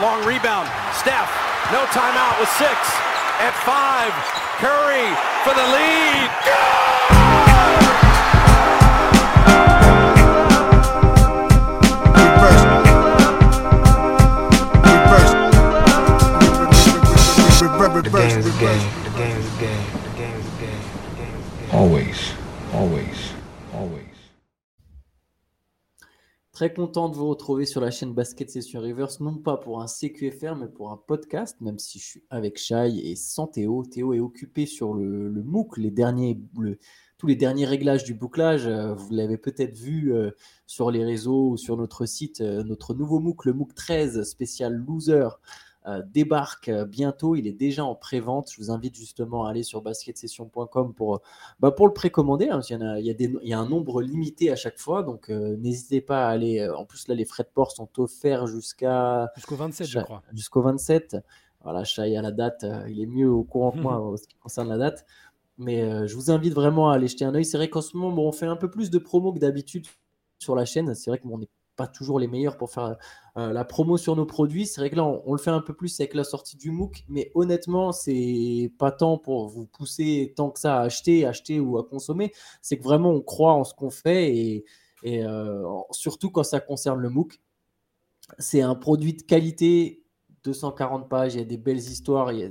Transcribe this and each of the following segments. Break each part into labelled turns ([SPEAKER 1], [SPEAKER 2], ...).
[SPEAKER 1] Long rebound. Steph, no timeout with six. At five, Curry for the lead.
[SPEAKER 2] Reverse. Reverse. Reverse.
[SPEAKER 3] The game is the game. The game is the game. The game is the game. The game is the game.
[SPEAKER 4] Always, always, always.
[SPEAKER 5] Très content de vous retrouver sur la chaîne Basket Session Reverse, non pas pour un CQFR, mais pour un podcast, même si je suis avec Shai et sans Théo. Théo est occupé sur le, le MOOC, les derniers, le- tous les derniers réglages du bouclage. Euh, Vous l'avez peut-être vu euh, sur les réseaux ou sur notre site, euh, notre nouveau MOOC, le MOOC 13 spécial Loser. Euh, débarque euh, bientôt, il est déjà en pré-vente. Je vous invite justement à aller sur basketsession.com pour, bah, pour le précommander. hein, parce qu'il y, en a, il, y a des- il y a un nombre limité à chaque fois, donc euh, n'hésitez pas à aller. euh, En plus, là, les frais de port sont offerts jusqu'à
[SPEAKER 6] Jusqu'au 27, je crois.
[SPEAKER 5] jusqu'au 27. Voilà, Chai à la date, euh, il est mieux au courant que moi en ce qui concerne la date. Mais euh, je vous invite vraiment à aller jeter un œil. C'est vrai qu'en ce moment, bon, on fait un peu plus de promo que d'habitude sur la chaîne. C'est vrai qu'on n'est pas toujours les meilleurs pour faire euh, la promo sur nos produits. C'est vrai que là, on, on le fait un peu plus avec la sortie du MOOC. Mais honnêtement, c'est pas tant pour vous pousser tant que ça à acheter, acheter ou à consommer. C'est que vraiment, on croit en ce qu'on fait et, et euh, surtout quand ça concerne le MOOC. C'est un produit de qualité, 240 pages, il y a des belles histoires, il y a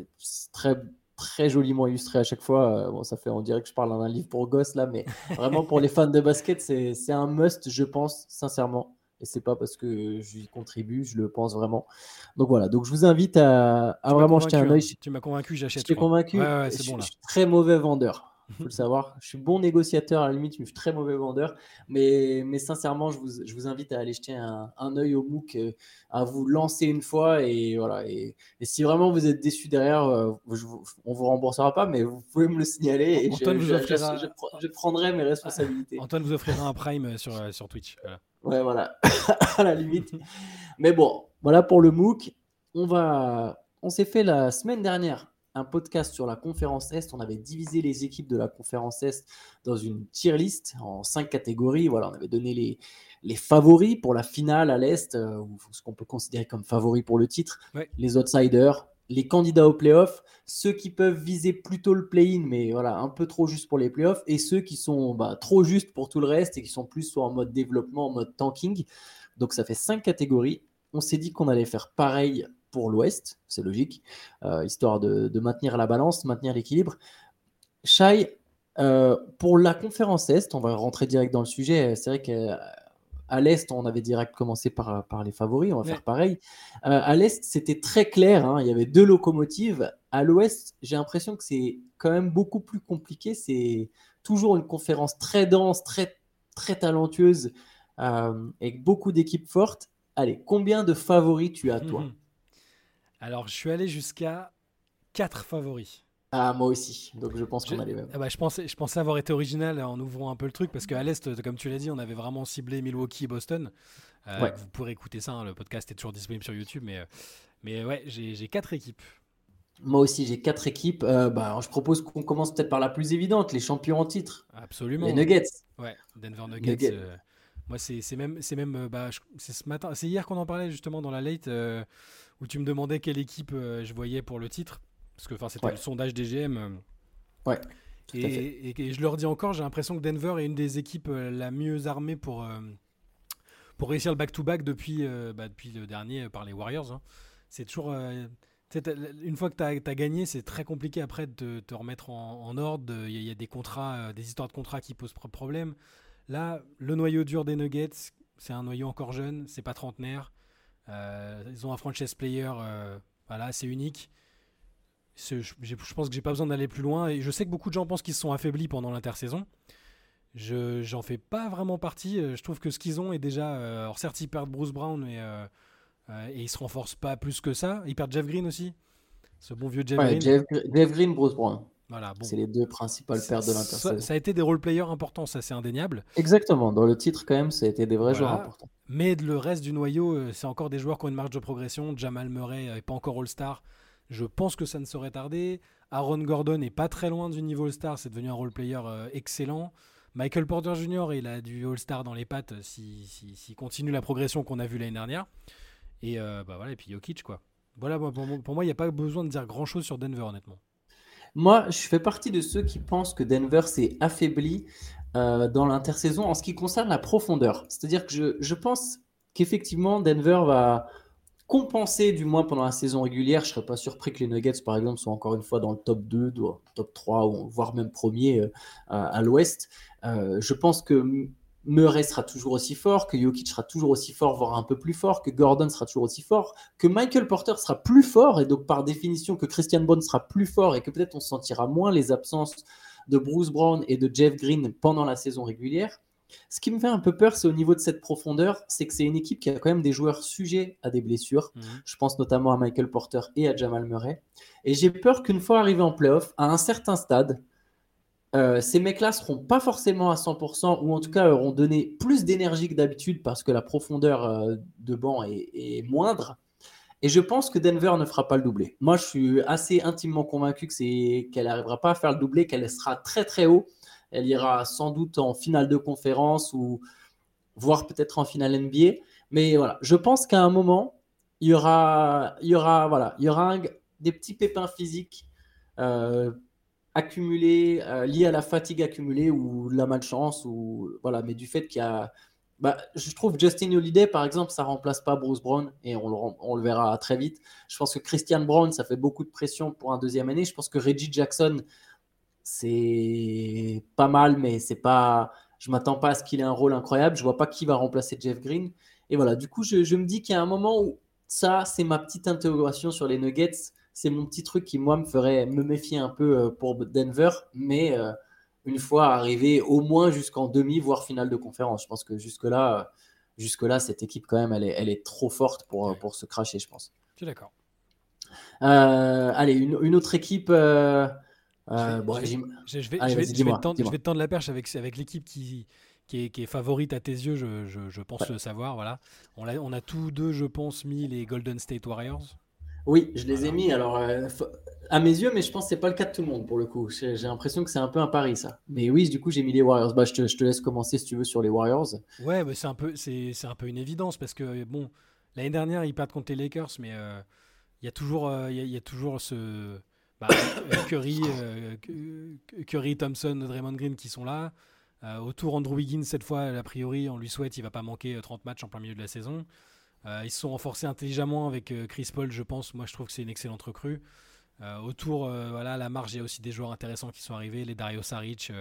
[SPEAKER 5] très très joliment illustré à chaque fois. Euh, Bon, ça fait, on dirait que je parle d'un livre pour gosses là, mais vraiment pour les fans de basket, c'est un must, je pense, sincèrement. Et c'est pas parce que j'y contribue, je le pense vraiment. Donc voilà, donc je vous invite à, vraiment jeter un œil.
[SPEAKER 6] hein. Tu m'as convaincu, j'achète.
[SPEAKER 5] t'ai
[SPEAKER 6] je crois.
[SPEAKER 5] convaincu.
[SPEAKER 6] Ouais,
[SPEAKER 5] Je
[SPEAKER 6] bon là.
[SPEAKER 5] Je suis très mauvais vendeur. Faut le savoir. Je suis bon négociateur à la limite, mais je suis très mauvais vendeur. Mais, mais sincèrement, je vous, je vous invite à aller jeter un, un œil au MOOC, euh, à vous lancer une fois. Et voilà. Et, et si vraiment vous êtes déçu derrière, euh, je vous- on vous remboursera pas, mais vous pouvez me le signaler. Et je,
[SPEAKER 6] Antoine vous offrira-
[SPEAKER 5] je- prendrai mes responsabilités.
[SPEAKER 6] Antoine vous offrira un prime euh, sur, sur Twitch. Voilà.
[SPEAKER 5] Ouais, voilà, à la limite. Mais bon, voilà pour le MOOC. On va, on s'est fait la semaine dernière un podcast sur la conférence Est. On avait divisé les équipes de la conférence Est dans une tier list en cinq catégories. Voilà, on avait donné les, les favoris pour la finale à l'Est, euh, ou ce qu'on peut considérer comme favoris pour le titre,
[SPEAKER 6] Ouais.
[SPEAKER 5] les outsiders, les candidats au playoff, ceux qui peuvent viser plutôt le play-in, mais voilà, un peu trop juste pour les playoffs, et ceux qui sont bah, trop justes pour tout le reste et qui sont plus soit en mode développement, en mode tanking. Donc ça fait cinq catégories. On s'est dit qu'on allait faire pareil pour l'Ouest, c'est logique, euh, histoire de, de maintenir la balance, maintenir l'équilibre. Shai, euh, pour la conférence Est, on va rentrer direct dans le sujet. C'est vrai qu'à l'Est, on avait direct commencé par, par les favoris, on va
[SPEAKER 6] Ouais.
[SPEAKER 5] faire pareil. Euh, à l'Est, c'était très clair, hein, il y avait deux locomotives. À l'Ouest, j'ai l'impression que c'est quand même beaucoup plus compliqué. C'est toujours une conférence très dense, très, très talentueuse, euh, avec beaucoup d'équipes fortes. Allez, combien de favoris tu as, toi?
[SPEAKER 6] Mhm. Alors, je suis allé jusqu'à 4 favoris.
[SPEAKER 5] Ah, moi aussi. Donc je pense qu'on a les mêmes.
[SPEAKER 6] ah bah, je, pensais, je pensais avoir été original en ouvrant un peu le truc parce qu'à l'Est, comme tu l'as dit, on avait vraiment ciblé Milwaukee et Boston. Euh,
[SPEAKER 5] Ouais.
[SPEAKER 6] Vous pourrez écouter ça, hein, le podcast est toujours disponible sur YouTube. Mais, euh, mais ouais, j'ai quatre équipes.
[SPEAKER 5] Moi aussi, j'ai quatre équipes. Euh, bah, alors, je propose qu'on commence peut-être par la plus évidente, les champions en titre,
[SPEAKER 6] Absolument.
[SPEAKER 5] les Nuggets.
[SPEAKER 6] Ouais, Denver Nuggets.
[SPEAKER 5] Nuggets.
[SPEAKER 6] euh, moi, c'est même, c'est même, bah, c'est ce matin, c'est hier qu'on en parlait justement dans la late où tu me demandais quelle équipe euh, je voyais pour le titre, parce que c'était
[SPEAKER 5] Ouais.
[SPEAKER 6] le sondage des GM. euh,
[SPEAKER 5] Ouais,
[SPEAKER 6] et, je leur dis encore, j'ai l'impression que Denver est une des équipes euh, la mieux armée pour pour réussir le back-to-back depuis bah, depuis le dernier par les Warriors. hein. C'est toujours une fois que tu as, gagné, c'est très compliqué après de te, te remettre en, en ordre. Il y, y a des contrats, des histoires de contrats qui posent pro- problème. Là, le noyau dur des Nuggets, c'est un noyau encore jeune, c'est pas trentenaire. Euh, ils ont un franchise player, euh, voilà, c'est unique. Je, pense que j'ai pas besoin d'aller plus loin. Et je sais que beaucoup de gens pensent qu'ils se sont affaiblis pendant l'intersaison. Je j'en fais pas vraiment partie. Euh, Je trouve que ce qu'ils ont est déjà. euh, alors certes, ils perdent Bruce Brown, mais euh, euh, et ils se renforcent pas plus que ça. Ils perdent Jeff Green aussi. Ce bon vieux Jeff
[SPEAKER 5] Ouais,
[SPEAKER 6] Green.
[SPEAKER 5] Jeff, Jeff Green, Bruce Brown.
[SPEAKER 6] Voilà, bon.
[SPEAKER 5] C'est les deux principales pertes de
[SPEAKER 6] ça,
[SPEAKER 5] l'intersaison.
[SPEAKER 6] ça a été des role-players importants, ça c'est indéniable.
[SPEAKER 5] Exactement. Dans le titre, quand même, ça a été des vrais
[SPEAKER 6] Voilà.
[SPEAKER 5] joueurs importants.
[SPEAKER 6] Mais le reste du noyau, euh, c'est encore des joueurs qui ont une marge de progression. Jamal Murray n'est pas encore All-Star. Je pense que ça ne saurait tarder. Aaron Gordon n'est pas très loin du niveau All-Star. C'est devenu un role-player euh, excellent. Michael Porter Jr., il a du All-Star dans les pattes s'il si, s'il continue la progression qu'on a vue l'année dernière. Et, bah, voilà, et puis Jokic, quoi. Voilà, pour, moi, il n'y a pas besoin de dire grand-chose sur Denver, honnêtement.
[SPEAKER 5] Moi, je fais partie de ceux qui pensent que Denver s'est affaibli dans l'intersaison en ce qui concerne la profondeur. C'est-à-dire que je, je pense qu'effectivement, Denver va compenser, du moins pendant la saison régulière. Je ne serais pas surpris que les Nuggets, par exemple, soient encore une fois dans le top 2, top 3, ou voire même premier euh, à, l'ouest. Euh, je pense que Murray sera toujours aussi fort, que Jokic sera toujours aussi fort, voire un peu plus fort, que Gordon sera toujours aussi fort, que Michael Porter sera plus fort, et donc par définition que Christian Bond sera plus fort, et que peut-être on sentira moins les absences de Bruce Brown et de Jeff Green pendant la saison régulière. Ce qui me fait un peu peur, c'est au niveau de cette profondeur, c'est que c'est une équipe qui a quand même des joueurs sujets à des blessures. Mhm. Je pense notamment à Michael Porter et à Jamal Murray. Et j'ai peur qu'une fois arrivé en playoff, à un certain stade, euh, ces mecs-là seront pas forcément à 100% ou en tout cas auront donné plus d'énergie que d'habitude parce que la profondeur euh, de banc est, moindre. Et je pense que Denver ne fera pas le doublé. Moi, je suis assez intimement convaincu que qu'elle n'arrivera pas à faire le doublé, qu'elle sera très très haut elle ira sans doute en finale de conférence ou voire peut-être en finale NBA. Mais voilà, je pense qu'à un moment, il y aura, il y aura, voilà, il y aura des petits pépins physiques euh, accumulés, euh, liés à la fatigue accumulée ou la malchance. Ou, voilà, mais du fait qu'il y a. Bah, je trouve Justin Holiday, par exemple, ça remplace pas Bruce Brown et on le, on le verra très vite. Je pense que Christian Brown, ça fait beaucoup de pression pour un deuxième année. Je pense que Reggie Jackson, c'est pas mal, mais c'est pas. Je m'attends pas à ce qu'il ait un rôle incroyable. Je vois pas qui va remplacer Jeff Green. Et voilà, du coup, je, me dis qu'il y a un moment où ça, c'est ma petite interrogation sur les Nuggets. C'est mon petit truc qui, moi, me ferait me méfier un peu euh, pour Denver. Mais euh, une fois arrivé au moins jusqu'en demi, voire finale de conférence, je pense que jusque-là, jusque-là cette équipe, quand même, elle est, elle est trop forte pour, pour se cracher, je pense.
[SPEAKER 6] Je suis d'accord.
[SPEAKER 5] Euh, allez, une, autre équipe.
[SPEAKER 6] Je vais te tendre la perche avec, avec l'équipe qui, qui, est, qui est favorite à tes yeux, je, je, je pense le savoir. Voilà. On, a, on a tous deux, je pense, mis les Golden State Warriors.
[SPEAKER 5] Oui, je les ai mis. Alors, euh, à mes yeux, mais je pense que c'est pas le cas de tout le monde pour le coup. J'ai l'impression que c'est un peu un pari ça. Mais oui, du coup, j'ai mis les Warriors. Bah, je te, je te, laisse commencer si tu veux sur les Warriors.
[SPEAKER 6] Ouais, mais c'est un peu, c'est un peu une évidence parce que bon, l'année dernière ils perdent contre les Lakers, mais euh, il y a toujours, euh, il y, a toujours ce bah, Curry, euh, Curry, Thompson, Draymond Green qui sont là. Autour, Andrew Wiggins, cette fois, a priori, on lui souhaite, il va pas manquer 30 euh, matchs en plein milieu de la saison. Ils se sont renforcés intelligemment avec Chris Paul, je pense. Moi, je trouve que c'est une excellente recrue. autour, voilà, la marge, il y a aussi des joueurs intéressants qui sont arrivés. Les Dario Saric,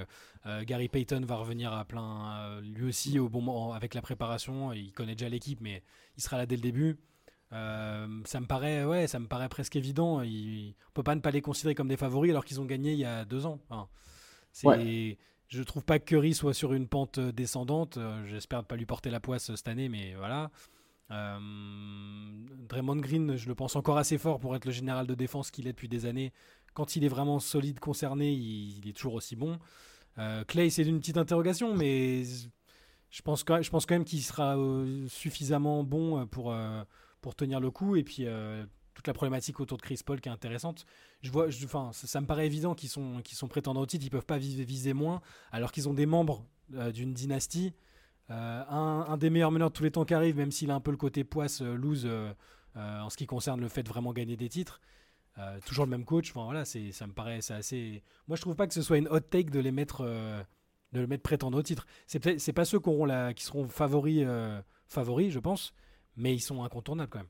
[SPEAKER 6] Gary Payton va revenir à plein, lui aussi, au bon moment, avec la préparation. Il connaît déjà l'équipe, mais il sera là dès le début. Euh, ça me paraît, ouais, ça me paraît presque évident. Il, on peut pas ne pas les considérer comme des favoris alors qu'ils ont gagné il y a deux ans. Enfin, c'est, Je trouve pas que Curry soit sur une pente descendante. Euh, j'espère ne pas lui porter la poisse cette année, mais voilà. Euh, Draymond Green, je le pense encore assez fort pour être le général de défense qu'il est depuis des années. Quand il est vraiment solide concerné, il, est toujours aussi bon. Clay, c'est une petite interrogation, mais je pense, quand même qu'il sera suffisamment bon pour tenir le coup. Et puis euh, toute la problématique autour de Chris Paul qui est intéressante. Je vois, ça, me paraît évident qu'ils sont, prétendants au titre, ils peuvent pas viser, moins, alors qu'ils ont des membres euh, d'une dynastie. Euh, un, des meilleurs meneurs de tous les temps qui arrive, même s'il a un peu le côté poisse, loose en ce qui concerne le fait de vraiment gagner des titres. toujours le même coach. Voilà, c'est, ça me paraît assez. Moi, je trouve pas que ce soit une hot take de les mettre, de le mettre prétendant au titre. C'est, c'est pas ceux qui, qui seront favoris, favoris, je pense mais ils sont incontournables quand même.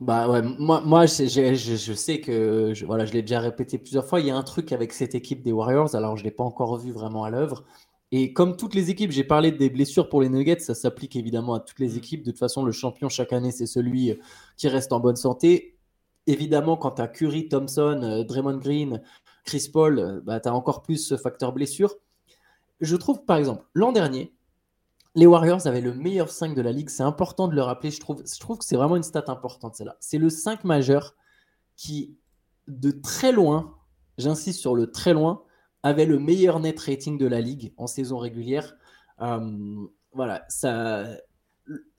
[SPEAKER 5] Bah ouais, moi, moi je, sais que je, voilà, je l'ai déjà répété plusieurs fois. Il y a un truc avec cette équipe des Warriors, alors je l'ai pas encore vu vraiment à l'œuvre. Et comme toutes les équipes, j'ai parlé des blessures pour les Nuggets, ça s'applique évidemment à toutes les mm. équipes. De toute façon, le champion chaque année, c'est celui qui reste en bonne santé. Évidemment, quand tu as Curry, Thompson, euh, Draymond Green, Chris Paul, euh, bah, tu as encore plus ce facteur blessure. Je trouve, par exemple, l'an dernier, les Warriors avaient le meilleur 5 de la ligue. C'est important de le rappeler. Je trouve, je trouve que c'est vraiment une stat importante, celle-là. C'est le 5 majeur qui, de très loin, j'insiste sur le très loin, avait le meilleur net rating de la ligue en saison régulière. Euh, voilà, ça.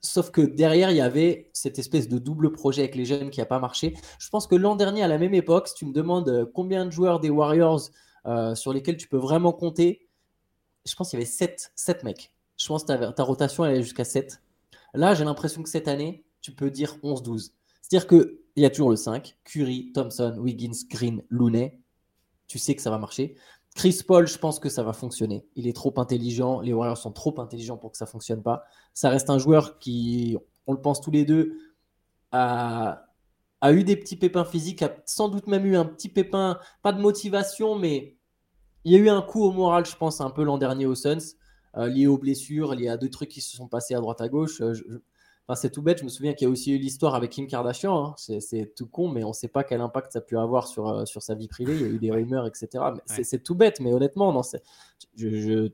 [SPEAKER 5] Sauf que derrière, il y avait cette espèce de double projet avec les jeunes qui n'a pas marché. Je pense que l'an dernier, à la même époque, si tu me demandes euh, combien de joueurs des Warriors euh, sur lesquels tu peux vraiment compter, je pense qu'il y avait 7, 7 mecs. Je pense que ta, rotation, elle jusqu'à 7. Là, j'ai l'impression que cette année, tu peux dire 11-12. C'est-à-dire qu'il y a toujours le 5, Curry, Thompson, Wiggins, Green, Looney. Tu sais que ça va marcher. Chris Paul, je pense que ça va fonctionner. Il est trop intelligent. Les Warriors sont trop intelligents pour que ça fonctionne pas. Ça reste un joueur qui, on le pense tous les deux, a, eu des petits pépins physiques, a sans doute même eu un petit pépin, pas de motivation, mais il y a eu un coup au moral, je pense, un peu l'an dernier aux Suns, euh, lié aux blessures, lié à deux trucs qui se sont passés à droite à gauche. Euh, Enfin, c'est tout bête. Je me souviens qu'il y a aussi eu l'histoire avec Kim Kardashian. hein. C'est- tout con, mais on ne sait pas quel impact ça a pu avoir sur, euh, sur sa vie privée. Il y a eu des rumeurs, etc. C'est-
[SPEAKER 6] Ouais.
[SPEAKER 5] C'est tout bête, mais honnêtement, non, je, je,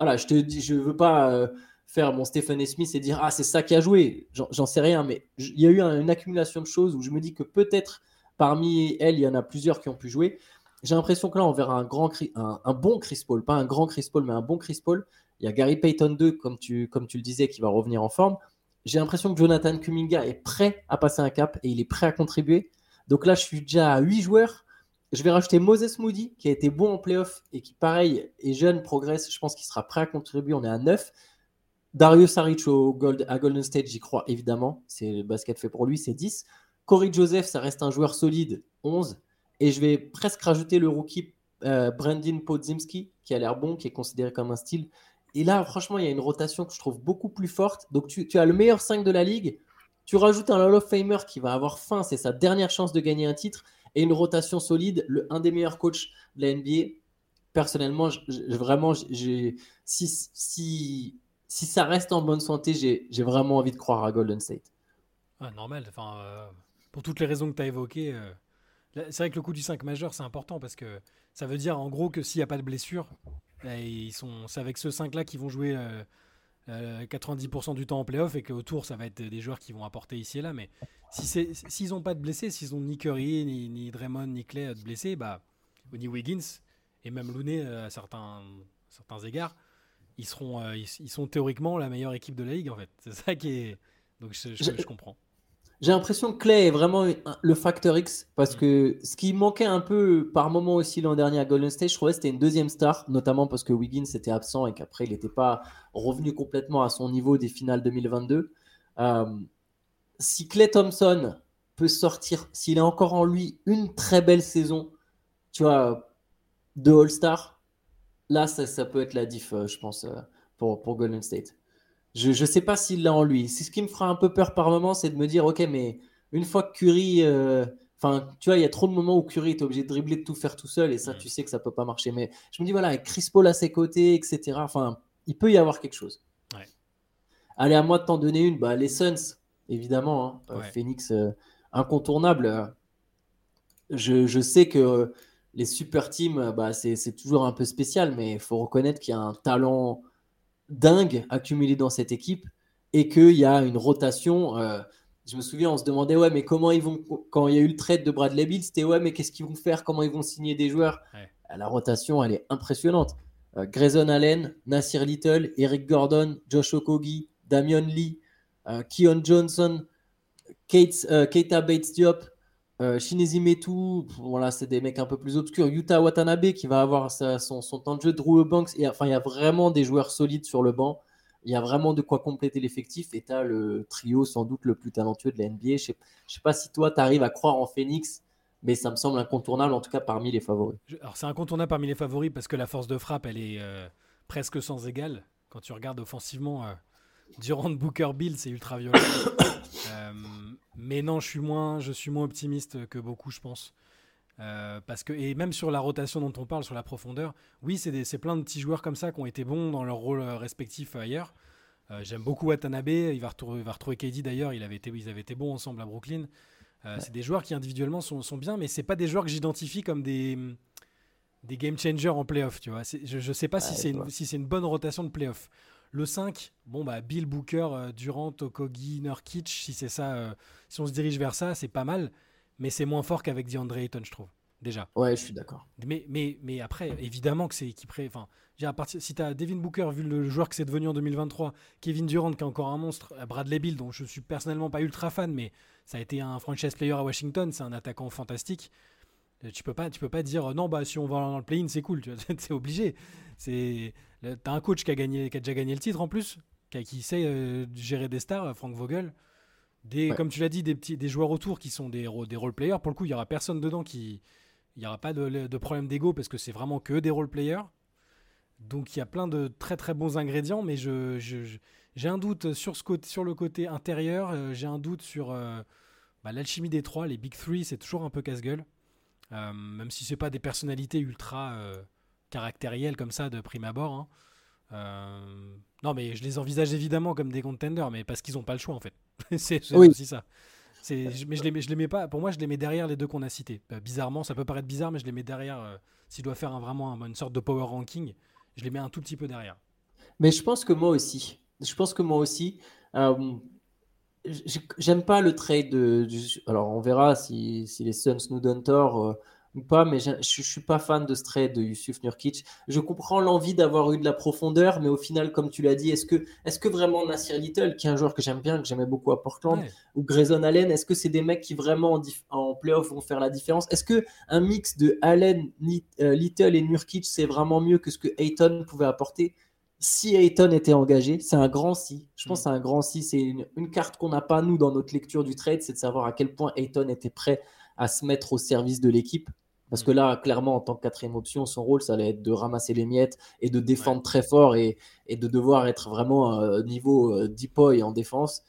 [SPEAKER 5] voilà, je te dis, je veux pas euh, faire mon Stephen. Smith et dire ah c'est ça qui a joué. J'en sais rien, mais il y a eu un- une accumulation de choses où je me dis que peut-être parmi elles, il y en a plusieurs qui ont pu jouer. J'ai l'impression que là, on verra un, grand, un, un bon Chris Paul, pas un grand Chris Paul, mais un bon Chris Paul. Il y a Gary Payton 2, comme tu, comme tu le disais, qui va revenir en forme. J'ai l'impression que Jonathan Kuminga est prêt à passer un cap et il est prêt à contribuer. Donc là, je suis déjà à 8 joueurs. Je vais rajouter Moses Moody, qui a été bon en playoff et qui, pareil, est jeune, progresse. Je pense qu'il sera prêt à contribuer. On est à 9. Dario Saric au à Golden State, j'y crois évidemment. C'est le basket fait pour lui, c'est 10. Corey Joseph, ça reste un joueur solide, 11. Et je vais presque rajouter le rookie euh, Brandon Podzimski, qui a l'air bon, qui est considéré comme un style. Et là, franchement, il y a une rotation que je trouve beaucoup plus forte. Donc, tu, as le meilleur 5 de la ligue. Tu rajoutes un Hall of Famer qui va avoir faim, c'est sa dernière chance de gagner un titre. Et une rotation solide, le, un des meilleurs coachs de la NBA. Personnellement, vraiment, si, si, si ça reste en bonne santé, j'ai vraiment envie de croire à Golden State.
[SPEAKER 6] Ah, normal. Enfin, euh, pour toutes les raisons que tu as évoquées, euh, c'est vrai que le coup du 5 majeur, c'est important parce que ça veut dire en gros que s'il n'y a pas de blessure, ils sont, c'est avec ce 5-là qu'ils vont jouer euh, euh, 90% du temps en playoff et qu'autour, ça va être des joueurs qui vont apporter ici et là. Mais si c'est- s'ils n'ont pas de blessés, s'ils ont ni Curry, ni, ni Draymond, ni Clay de blessés, bah, ni Wiggins, et même Looney euh, à certains, certains égards, ils, seront, euh, ils, ils sont théoriquement la meilleure équipe de la ligue en fait. C'est ça qui est. Donc Je- je comprends.
[SPEAKER 5] J'ai l'impression que Clay est vraiment le facteur X parce
[SPEAKER 6] Mm.
[SPEAKER 5] que ce qui manquait un peu par moment aussi l'an dernier à Golden State, je trouvais que c'était une deuxième star, notamment parce que Wiggins était absent et qu'après il n'était pas revenu complètement à son niveau des finales 2022. Euh, si Clay Thompson peut sortir, s'il a encore en lui une très belle saison, tu vois, de All-Star, là ça, ça peut être la diff, euh, je pense, euh, pour, pour Golden State. Je ne sais pas s'il l'a en lui. C'est ce qui me fera un peu peur par moment, c'est de me dire, ok, mais une fois que Curry, euh, enfin, tu vois, il y a trop de moments où Curry est obligé de dribbler, de tout faire tout seul, et ça,
[SPEAKER 6] Mm.
[SPEAKER 5] tu sais que ça peut pas marcher. Mais je me dis, voilà, avec Chris Paul à ses côtés, etc. Enfin, il peut y avoir quelque chose.
[SPEAKER 6] Ouais.
[SPEAKER 5] Allez, à moi de t'en donner une. Bah, les Suns, évidemment. hein. Euh,
[SPEAKER 6] Ouais.
[SPEAKER 5] Phoenix, euh, incontournable. Je, je sais que euh, les super teams, bah, c'est toujours un peu spécial, mais il faut reconnaître qu'il y a un talent dingue accumulé dans cette équipe et qu'il y a une rotation. euh, je me souviens, on se demandait, ouais, mais comment ils vont, quand il y a eu le trade de Bradley Bill, c'était, ouais, mais qu'est-ce qu'ils vont faire, comment ils vont signer des joueurs?
[SPEAKER 6] Ouais.
[SPEAKER 5] La rotation, elle est impressionnante. Euh, Grayson Allen, Nasir Little, Eric Gordon, Josh Okogie, Damian Lee, euh, Keon Johnson, Kate, euh, Keita Bates Diop, euh, voilà, c'est des mecs un peu plus obscurs. Yuta Watanabe qui va avoir son, son temps de jeu, Drew Banks. Et, enfin, il y a vraiment des joueurs solides sur le banc. Il y a vraiment de quoi compléter l'effectif. Et tu as le trio sans doute le plus talentueux de la NBA. Je je sais pas si toi, tu arrives à croire en Phoenix, mais ça me semble incontournable, en tout cas parmi les favoris.
[SPEAKER 6] Alors c'est incontournable parmi les favoris parce que la force de frappe, elle est euh, presque sans égale. Quand tu regardes offensivement, euh, Durant Booker Bill, c'est ultra violent. Euh, mais non, je suis moins, je suis moins optimiste que beaucoup, je pense. Euh, parce que et même sur la rotation dont on parle, sur la profondeur, oui, c'est plein de petits joueurs comme ça qui ont été bons dans leur rôle euh, respectif ailleurs. Euh, J'aime beaucoup Watanabe. Il va retrouver, il va retrouver KD d'ailleurs. Ils avaient été bons ensemble à Brooklyn. Euh, C'est des joueurs qui individuellement sont, sont bien, mais c'est pas des joueurs que j'identifie comme des des game changers en playoff. Tu vois, C'est- je, je sais pas si c'est une, si c'est une bonne rotation de playoff. Le 5, bon bah Bill Booker, euh, Durant, Okogie, Nurkic, si c'est ça, euh, si on se dirige vers ça, c'est pas mal, mais c'est moins fort qu'avec DeAndre Ayton, je trouve. Déjà.
[SPEAKER 5] Ouais, je suis d'accord.
[SPEAKER 6] Mais, mais, mais après, évidemment que c'est. Enfin, dire, à partir, si tu as Devin Booker, vu le joueur que c'est devenu en 2023, Kevin Durant, qui est encore un monstre, euh, Bradley Bill, dont je suis personnellement pas ultra fan, mais ça a été un franchise player à Washington, c'est un attaquant fantastique. Euh, Tu peux pas, tu peux pas dire euh, non, bah si on va dans le play-in, c'est cool. tu C'est obligé. C'est, t'as un coach qui a gagné, qui a déjà gagné le titre en plus, qui, a- qui sait euh, gérer des stars, Frank Vogel. des,
[SPEAKER 5] Ouais.
[SPEAKER 6] comme tu l'as dit, des, petits, des joueurs autour qui sont des, des role-players. Pour le coup, il n'y aura personne dedans qui. Il n'y aura pas de, de problème d'ego parce que c'est vraiment que des role-players. Donc il y a plein de très très bons ingrédients, mais je, j'ai un doute sur, ce côté, sur le côté intérieur. j'ai un doute sur euh, bah, l'alchimie des trois. Les Big Three, c'est toujours un peu casse-gueule. Euh, même si c'est pas des personnalités ultra euh, caractérielles comme ça de prime abord. hein. Euh, non, mais je les envisage évidemment comme des contenders, mais parce qu'ils n'ont pas le choix en fait. c'est
[SPEAKER 5] Oui.
[SPEAKER 6] aussi ça. Mais je les, mets, je les mets pas. Pour moi, je les mets derrière les deux qu'on a cités. Euh, bizarrement, ça peut paraître bizarre, mais je les mets derrière. si je dois faire un- vraiment un- une sorte de power ranking, je les mets un tout petit peu derrière.
[SPEAKER 5] Mais je pense que moi aussi. Je pense que moi aussi. J'aime pas le trade de. du- Alors, on verra si, si les Suns nous donnent tort euh, ou pas, mais je, je suis pas fan de ce trade de Yusuf Nurkic. Je comprends l'envie d'avoir eu de la profondeur, mais au final, comme tu l'as dit, est-ce que, est que vraiment Nasir Little, qui est un joueur que j'aime bien, que j'aimais beaucoup à Portland,
[SPEAKER 6] Ouais.
[SPEAKER 5] ou Grayson Allen, est-ce que c'est des mecs qui vraiment en, playoff vont faire la différence? Est-ce que un mix de Allen, euh, Little et Nurkic, c'est vraiment mieux que ce que Ayton pouvait apporter? Si Ayton était engagé, c'est un grand si. Je pense
[SPEAKER 6] Mm.
[SPEAKER 5] que c'est un grand si. C'est une, une carte qu'on n'a pas, nous, dans notre lecture du trade, c'est de savoir à quel point Ayton était prêt à se mettre au service de l'équipe. Parce
[SPEAKER 6] Mm.
[SPEAKER 5] que là, clairement, en tant que quatrième option, son rôle, ça allait être de ramasser les miettes et de défendre très fort et, et de devoir être vraiment euh, niveau euh, deep boy en défense.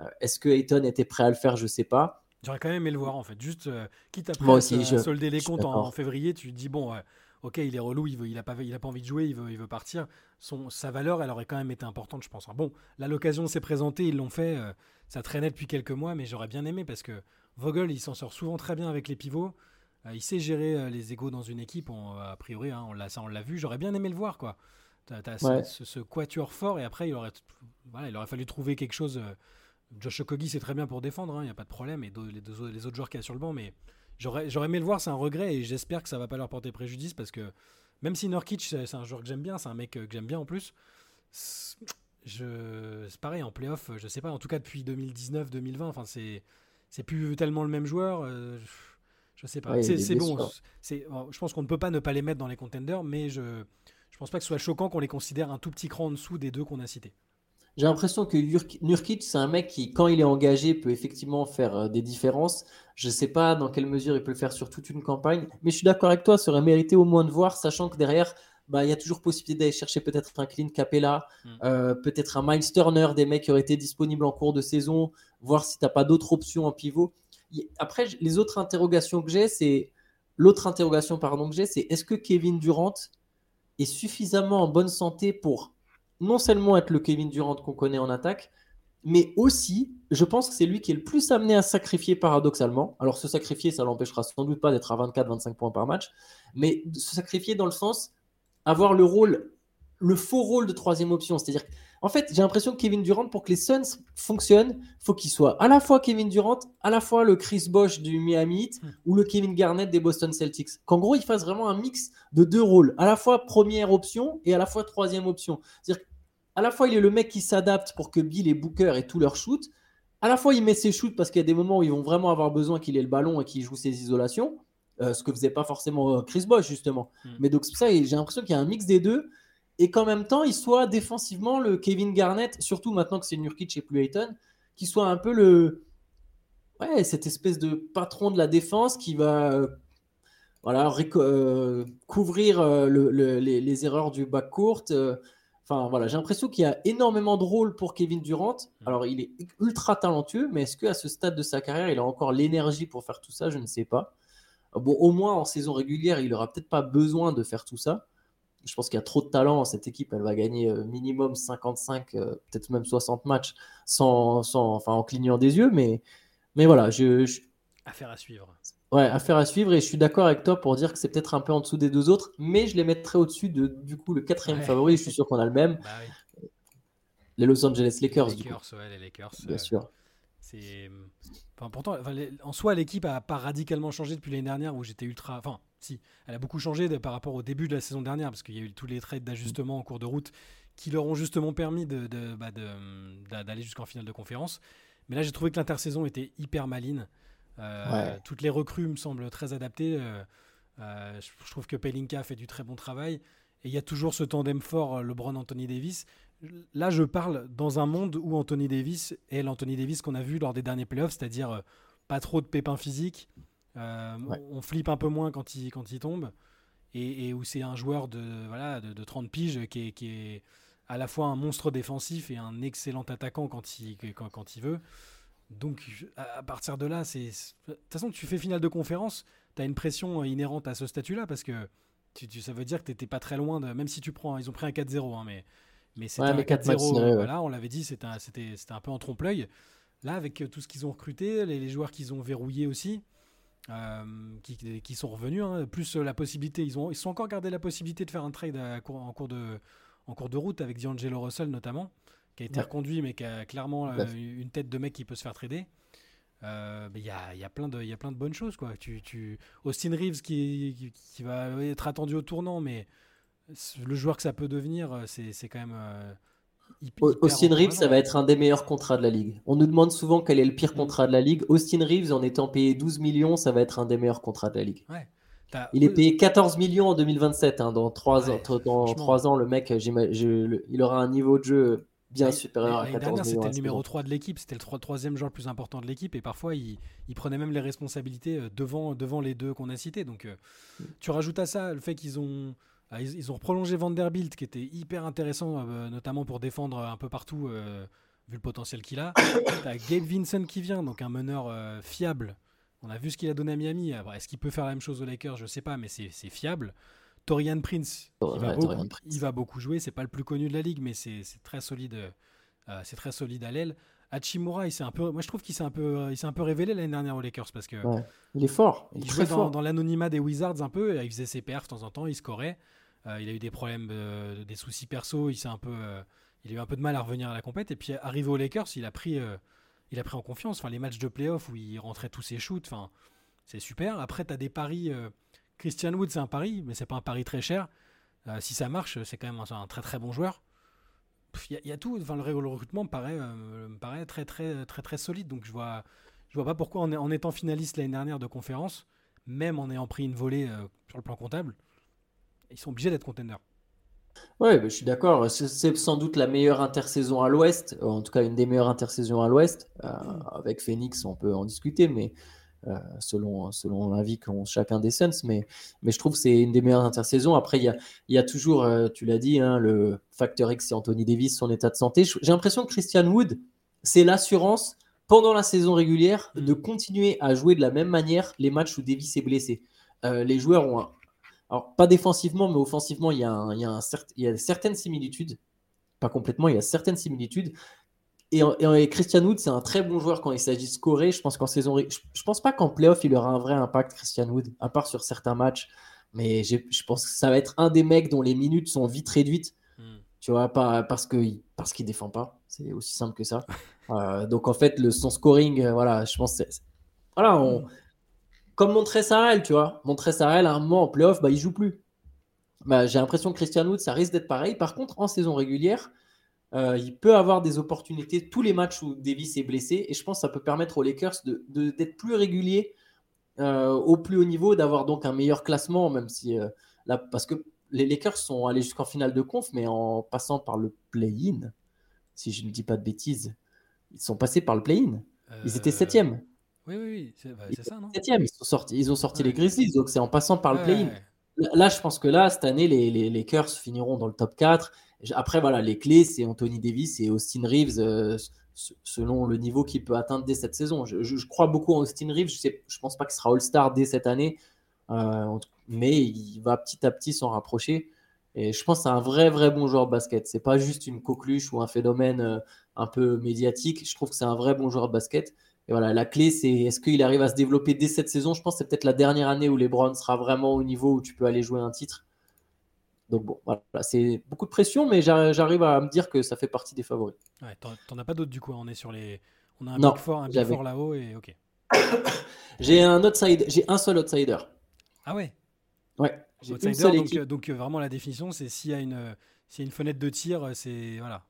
[SPEAKER 5] Euh, Est-ce que Ayton était prêt à le faire? Je sais pas.
[SPEAKER 6] J'aurais quand même aimé le voir en fait. Juste, euh, quitte après
[SPEAKER 5] Moi
[SPEAKER 6] à
[SPEAKER 5] aussi,
[SPEAKER 6] à
[SPEAKER 5] je-
[SPEAKER 6] solder les comptes en, en février, tu dis bon, ok, il est relou, il veut, il a pas, il a pas envie de jouer, il veut, il veut partir. Son, sa valeur, elle aurait quand même été importante, je pense. hein. Bon, là l'occasion s'est présentée, ils l'ont fait, euh, ça traînait depuis quelques mois, mais j'aurais bien aimé parce que Vogel, il s'en sort souvent très bien avec les pivots. Euh, il sait gérer euh, les égos dans une équipe, on- a priori, hein, on l'a, ça on l'a vu. J'aurais bien aimé le voir, quoi. T'as, t'as ce-
[SPEAKER 5] Ouais.
[SPEAKER 6] ce, ce quatuor fort et après il aurait, voilà, il aurait fallu trouver quelque chose. Josh Okogie, c'est très bien pour défendre, il n'y a pas de problème, et les, deux les autres joueurs qu'il y a sur le banc, mais j'aurais j'aurais aimé le voir, c'est un regret, et j'espère que ça va pas leur porter préjudice, parce que même si Nurkic, c'est un joueur que j'aime bien, c'est un mec euh, que j'aime bien en plus, c'est je- c'est pareil, en playoff, je sais pas, en tout cas depuis 2019-2020, enfin c'est c'est plus tellement le même joueur, euh, je sais pas.
[SPEAKER 5] Ouais,
[SPEAKER 6] c'est bon, c'est- je pense qu'on ne peut pas ne pas les mettre dans les contenders, mais je je pense pas que ce soit choquant qu'on les considère un tout petit cran en dessous des deux qu'on a cités.
[SPEAKER 5] J'ai l'impression que Nurk- Nurkic, c'est un mec qui, quand il est engagé, peut effectivement faire euh, des différences. Je ne sais pas dans quelle mesure il peut le faire sur toute une campagne, mais je suis d'accord avec toi, ça aurait mérité au moins de voir, sachant que derrière, bah, il y a toujours possibilité d'aller chercher peut-être un Clint Capella,
[SPEAKER 6] Mm.
[SPEAKER 5] euh, peut-être un Miles Turner, des mecs qui auraient été disponibles en cours de saison, voir si tu n'as pas d'autres options en pivot. Après, les autres interrogations que j'ai, c'est l'autre interrogation pardon que j'ai, c'est est-ce que Kevin Durant est suffisamment en bonne santé pour non seulement être le Kevin Durant qu'on connaît en attaque, mais aussi, je pense que c'est lui qui est le plus amené à sacrifier paradoxalement. Alors, se sacrifier, ça l'empêchera sans doute pas d'être à 24-25 points par match, mais se sacrifier dans le sens avoir le rôle, le faux rôle de troisième option. C'est-à-dire, en fait, j'ai l'impression que Kevin Durant, pour que les Suns fonctionnent, faut qu'il soit à la fois Kevin Durant, à la fois le Chris Bosh du Miami Heat
[SPEAKER 6] Hmm.
[SPEAKER 5] ou le Kevin Garnett des Boston Celtics. Qu'en gros, il fasse vraiment un mix de deux rôles, à la fois première option et à la fois troisième option. C'est-à-dire à la fois il est le mec qui s'adapte pour que Bill et Booker aient tous leurs shoots, à la fois il met ses shoots parce qu'il y a des moments où ils vont vraiment avoir besoin qu'il ait le ballon et qu'il joue ses isolations, euh, ce que faisait pas forcément euh, Chris Bosh justement.
[SPEAKER 6] Mm.
[SPEAKER 5] Mais donc ça j'ai l'impression qu'il y a un mix des deux et qu'en même temps il soit défensivement le Kevin Garnett, surtout maintenant que c'est Nurkic et plus Ayton, qui soit un peu le ouais cette espèce de patron de la défense qui va euh, voilà, euh, couvrir euh, le- le- les, les erreurs du backcourt. euh, Enfin voilà, j'ai l'impression qu'il y a énormément de rôles pour Kevin Durant. Alors il est ultra talentueux, mais est-ce qu'à ce stade de sa carrière, il a encore l'énergie pour faire tout ça? Je ne sais pas. Bon, au moins en saison régulière, il aura peut-être pas besoin de faire tout ça. Je pense qu'il y a trop de talent. Cette équipe, elle va gagner euh, minimum 55, euh, peut-être même 60 matchs sans, sans, enfin, en clignant des yeux. Mais, mais voilà, je, je-
[SPEAKER 6] Affaire à suivre.
[SPEAKER 5] Ouais, affaire à suivre et je suis d'accord avec toi pour dire que c'est peut-être un peu en dessous des deux autres, mais je les mettrais au-dessus de du coup le quatrième
[SPEAKER 6] Ouais.
[SPEAKER 5] favori. Je suis sûr qu'on a le même,
[SPEAKER 6] Bah oui.
[SPEAKER 5] les Los Angeles Lakers,
[SPEAKER 6] les
[SPEAKER 5] du coup,
[SPEAKER 6] Lakers, ouais, les Lakers.
[SPEAKER 5] bien
[SPEAKER 6] euh,
[SPEAKER 5] sûr.
[SPEAKER 6] C'est. Enfin, pourtant, enfin, les- en soi, l'équipe a pas radicalement changé depuis l'année dernière où j'étais ultra. Enfin, si, elle a beaucoup changé de- par rapport au début de la saison dernière parce qu'il y a eu tous les trades d'ajustement en cours de route qui leur ont justement permis de, de- bah, de- d'a- d'aller jusqu'en finale de conférence. Mais là, j'ai trouvé que l'intersaison était hyper maline. Euh,
[SPEAKER 5] Ouais.
[SPEAKER 6] Toutes les recrues me semblent très adaptées. Euh, euh, je, je trouve que Pelinka fait du très bon travail. Et il y a toujours ce tandem fort, LeBron-Anthony Davis. là, je parle dans un monde où Anthony Davis est l'Anthony Davis qu'on a vu lors des derniers playoffs, c'est-à-dire pas trop de pépins physiques. Euh,
[SPEAKER 5] Ouais.
[SPEAKER 6] On flippe un peu moins quand il, quand il tombe. Et, et où c'est un joueur de, voilà, de, de 30 piges qui est, qui est à la fois un monstre défensif et un excellent attaquant quand il, quand, quand il veut. Donc, à, partir de là, c'est. De toute façon, tu fais finale de conférence, tu as une pression inhérente à ce statut-là parce que tu, tu- ça veut dire que tu n'étais pas très loin de. Même si tu prends. Ils ont pris un 4-0, hein, mais, mais c'était
[SPEAKER 5] Ouais,
[SPEAKER 6] un
[SPEAKER 5] mais quatre matchs
[SPEAKER 6] 4-0.
[SPEAKER 5] serrés, ouais.
[SPEAKER 6] Voilà, on l'avait dit, c'était un, un peu en trompe-l'œil. Là, avec euh, tout ce qu'ils ont recruté, les, les joueurs qu'ils ont verrouillés aussi, euh, qui, qui sont revenus, hein, plus euh, la possibilité, ils ont, ils sont encore gardé la possibilité de faire un trade à cours- en, cours de, en cours de route avec D'Angelo Russell notamment, qui a été
[SPEAKER 5] Ouais.
[SPEAKER 6] reconduit mais qui a clairement euh, une tête de mec qui peut se faire trader. Euh, Il y, a, y, a plein de- y a plein de bonnes choses. Quoi. Tu, tu... Austin Reeves qui, qui, qui va être attendu au tournant, mais le joueur que ça peut devenir, c'est c'est quand même. Euh,
[SPEAKER 5] Austin Reeves, ça va être un des meilleurs contrats de la ligue. On nous demande souvent quel est le pire contrat de la ligue. Austin Reeves, en étant payé 12 millions, ça va être un des meilleurs contrats de la ligue. Il est payé 14 millions en 2027. hein, dans 3
[SPEAKER 6] Ouais,
[SPEAKER 5] ans, dans le mec, je- le- il aura un niveau de jeu bien supérieur à
[SPEAKER 6] l'année
[SPEAKER 5] 14
[SPEAKER 6] dernière,
[SPEAKER 5] millions.
[SPEAKER 6] c'était le numéro
[SPEAKER 5] moment.
[SPEAKER 6] 3 de l'équipe, c'était le tro- troisième joueur le plus important de l'équipe, et parfois il, il prenait même les responsabilités euh, devant, devant les deux qu'on a cités. Donc euh, tu rajoutes à ça le fait qu'ils ont, ils, ils ont prolongé Vanderbilt, qui était hyper intéressant, euh, notamment pour défendre un peu partout, euh, vu le potentiel qu'il a. T'as Gabe Vincent qui vient, donc un meneur euh, fiable. On a vu ce qu'il a donné à Miami. Est-ce qu'il peut faire la même chose aux Lakers? Je sais pas, mais c'est c'est fiable. Torian Prince, il,
[SPEAKER 5] Ouais,
[SPEAKER 6] va
[SPEAKER 5] Torian
[SPEAKER 6] beaucoup,
[SPEAKER 5] Prince.
[SPEAKER 6] il va beaucoup jouer. C'est pas le plus connu de la ligue, mais c'est c'est très solide. c'est très solide à l'aile. Hachimura, il s'est un peu, moi je trouve qu'il s'est un peu, il s'est un peu révélé l'année dernière aux Lakers parce que
[SPEAKER 5] Ouais. Il est fort. Il
[SPEAKER 6] jouait dans, dans l'anonymat des Wizards un peu. et Il faisait ses perfs de temps en temps, il scorait. Euh, il a eu des problèmes, euh, des soucis perso. Euh, il a eu un peu de mal à revenir à la compète. Et puis arrivé aux Lakers, il a pris, en confiance. Enfin, les matchs de playoff où il rentrait tous ses shoots. C'est super. Après, tu as des paris. Christian Wood, c'est un pari, mais c'est pas un pari très cher. Si ça marche, c'est quand même un, très très bon joueur. Il y, a- tout. Enfin, le, le recrutement me paraît, paraît très très très très solide. Donc je vois, vois pas pourquoi en, étant finaliste l'année dernière de conférence, même en ayant pris une volée sur le plan comptable, ils sont obligés d'être contenders.
[SPEAKER 5] Ouais, bah, je suis d'accord. C'est- sans doute la meilleure intersaison à l'Ouest, euh, en tout cas une des meilleures intersaisons à l'Ouest. Euh, avec Phoenix, on peut en discuter, mais euh, selon, selon l'avis qu'ont chacun des Suns. Mais, mais je trouve que c'est une des meilleures intersaisons. Après, il y a, y a toujours, euh, tu l'as dit, hein, le facteur X, c'est Anthony Davis, son état de santé. J'ai l'impression que Christian Wood, c'est l'assurance pendant la saison régulière de continuer à jouer de la même manière les matchs où Davis est blessé. Les joueurs ont un, alors, pas défensivement, mais offensivement, il y a, un- il y a, un cer- il y a certaines similitudes. Pas complètement, il y a certaines similitudes. Et, et- et Christian Wood, c'est un très bon joueur quand il s'agit de scorer. Je pense qu'en saison, je, je pense pas qu'en playoff, il aura un vrai impact, Christian Wood, à part sur certains matchs. Mais je pense que ça va être un des mecs dont les minutes sont vite réduites. Tu vois, pas parce qu'il parce qu'il défend pas. C'est aussi simple que ça. Euh, donc en fait, le, son scoring, euh, voilà, je pense que c'est- voilà, on, comme Montrezl Harrell, tu vois. Montrezl Harrell, à un moment en playoff, bah, il joue plus. Bah, j'ai l'impression que Christian Wood, ça risque d'être pareil. Par contre, en saison régulière, euh, il peut avoir des opportunités tous les matchs où Davis est blessé. Et je pense que ça peut permettre aux Lakers de- de- d'être plus réguliers euh, au plus haut niveau, d'avoir donc un meilleur classement, même si euh, là, parce que les Lakers sont allés jusqu'en finale de conf, mais en passant par le play-in, si je ne dis pas de bêtises, ils sont passés par le play-in. Ils étaient septième.
[SPEAKER 6] Oui, oui, oui, c'est bah, ça, non
[SPEAKER 5] Septième, ils, sont sortis, ils ont sorti
[SPEAKER 6] Ouais.
[SPEAKER 5] les Grizzlies, donc c'est en passant par le
[SPEAKER 6] Ouais,
[SPEAKER 5] play-in. Là, je pense que là, cette année, les, les Lakers finiront dans le top 4. Après, voilà, les clés, c'est Anthony Davis et Austin Reeves, euh, selon le niveau qu'il peut atteindre dès cette saison. Je, je- je crois beaucoup en Austin Reeves. Je ne je pense pas qu'il sera All-Star dès cette année, euh, mais il va petit à petit s'en rapprocher. Et je pense que c'est un vrai, vrai bon joueur de basket. C'est pas juste une coqueluche ou un phénomène euh, un peu médiatique. Je trouve que c'est un vrai bon joueur de basket. Et voilà, la clé, c'est est-ce qu'il arrive à se développer dès cette saison? Je pense que c'est peut-être la dernière année où LeBron sera vraiment au niveau où tu peux aller jouer un titre. Donc bon, voilà, c'est beaucoup de pression, mais j'a- j'arrive à me dire que ça fait partie des favoris.
[SPEAKER 6] Ouais, t'en- as pas d'autres du coup, on est sur les. On a un
[SPEAKER 5] Non,
[SPEAKER 6] big four, un big là-haut et ok.
[SPEAKER 5] J'ai un outsider, j'ai un seul outsider.
[SPEAKER 6] Ah ouais?
[SPEAKER 5] Ouais, j'ai une
[SPEAKER 6] Outsider,
[SPEAKER 5] seule
[SPEAKER 6] donc, donc euh, vraiment la définition, c'est s'il y, a une, y a une fenêtre de tir, euh, c'est. Voilà.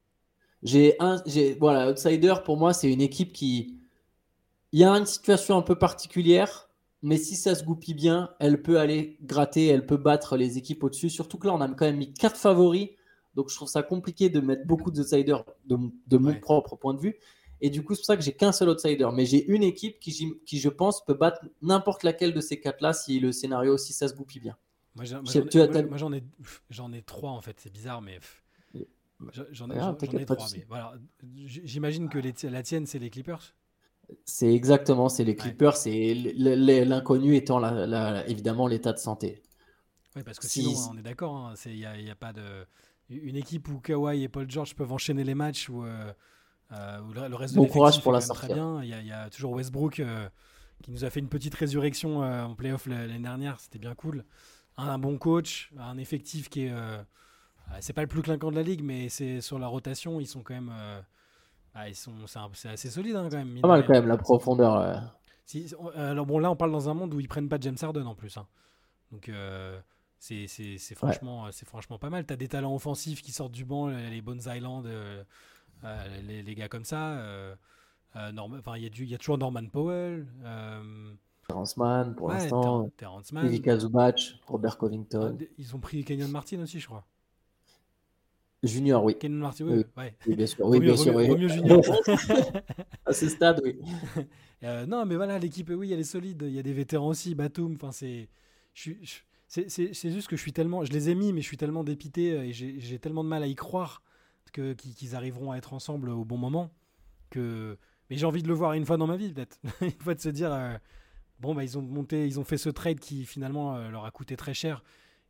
[SPEAKER 5] J'ai un, voilà, outsider pour moi, c'est une équipe qui, il y a une situation un peu particulière, mais si ça se goupille bien, elle peut aller gratter, elle peut battre les équipes au-dessus. Surtout que là, on a quand même mis quatre favoris Donc je trouve ça compliqué de mettre beaucoup d'outsiders de, de mon
[SPEAKER 6] Ouais.
[SPEAKER 5] propre point de vue. Et du coup, c'est pour ça que j'ai qu'un seul outsider. Mais j'ai une équipe qui, qui, je pense, peut battre n'importe laquelle de ces quatre-là si le scénario, si ça se goupille bien.
[SPEAKER 6] Moi, j'en ai- j'en ai, trois en fait. C'est bizarre, mais j'en- ai,
[SPEAKER 5] Ah,
[SPEAKER 6] trois. Mais voilà, j'imagine que les ti- la tienne, c'est les Clippers.
[SPEAKER 5] C'est exactement, c'est les Clippers, c'est l'inconnu étant la- la- évidemment l'état de santé.
[SPEAKER 6] Oui, parce que
[SPEAKER 5] Si-
[SPEAKER 6] sinon, on est d'accord. hein, Il n'y a, pas de une équipe où Kawhi et Paul George peuvent enchaîner les matchs où, euh, euh, où le, reste de
[SPEAKER 5] Bon courage pour la
[SPEAKER 6] même très bien. Il y, a, il y a toujours Westbrook euh, qui nous a fait une petite résurrection euh, en playoff l'année dernière. C'était bien cool. Un, un bon coach, un effectif qui est. c'est pas le plus clinquant de la ligue, mais c'est sur la rotation, ils sont quand même. Euh, ah, ils sont, c'est assez solide hein, quand même.
[SPEAKER 5] Pas mal quand même la profondeur. euh.
[SPEAKER 6] Si- euh, alors bon, là, on parle dans un monde où ils prennent pas James Harden en plus. hein. Donc euh, c'est franchement, c'est franchement pas mal. Tu as des talents offensifs qui sortent du banc, les les Bones Island, euh, euh, les, les gars comme ça. euh, euh, enfin, il y, y a toujours Norman Powell, euh,
[SPEAKER 5] Terrence Mann pour
[SPEAKER 6] ouais,
[SPEAKER 5] l'instant,
[SPEAKER 6] Ter- Terrence Mann.
[SPEAKER 5] Zubac, Robert Covington,
[SPEAKER 6] Ils ont pris Kenyon Martin aussi, je crois.
[SPEAKER 5] Junior, oui.
[SPEAKER 6] Kenyon Martin,
[SPEAKER 5] Oui.
[SPEAKER 6] oui, ouais.
[SPEAKER 5] Oui, bien sûr. Oui,
[SPEAKER 6] Romeo-
[SPEAKER 5] bien sûr.
[SPEAKER 6] Romeo-
[SPEAKER 5] oui.
[SPEAKER 6] Romeo Junior.
[SPEAKER 5] à ce stade, oui.
[SPEAKER 6] Euh, non, mais voilà, l'équipe, oui, elle est solide. Il y a des vétérans aussi, Batum. Enfin, c'est, c'est, juste que je suis tellement, je les ai mis, mais je suis tellement dépité euh, et j'ai, tellement de mal à y croire que qu'ils, qu'ils arriveront à être ensemble au bon moment que. Mais j'ai envie de le voir une fois dans ma vie, peut-être. une fois de se dire, euh, bon, bah, ils ont monté, ils ont fait ce trade qui finalement euh, leur a coûté très cher.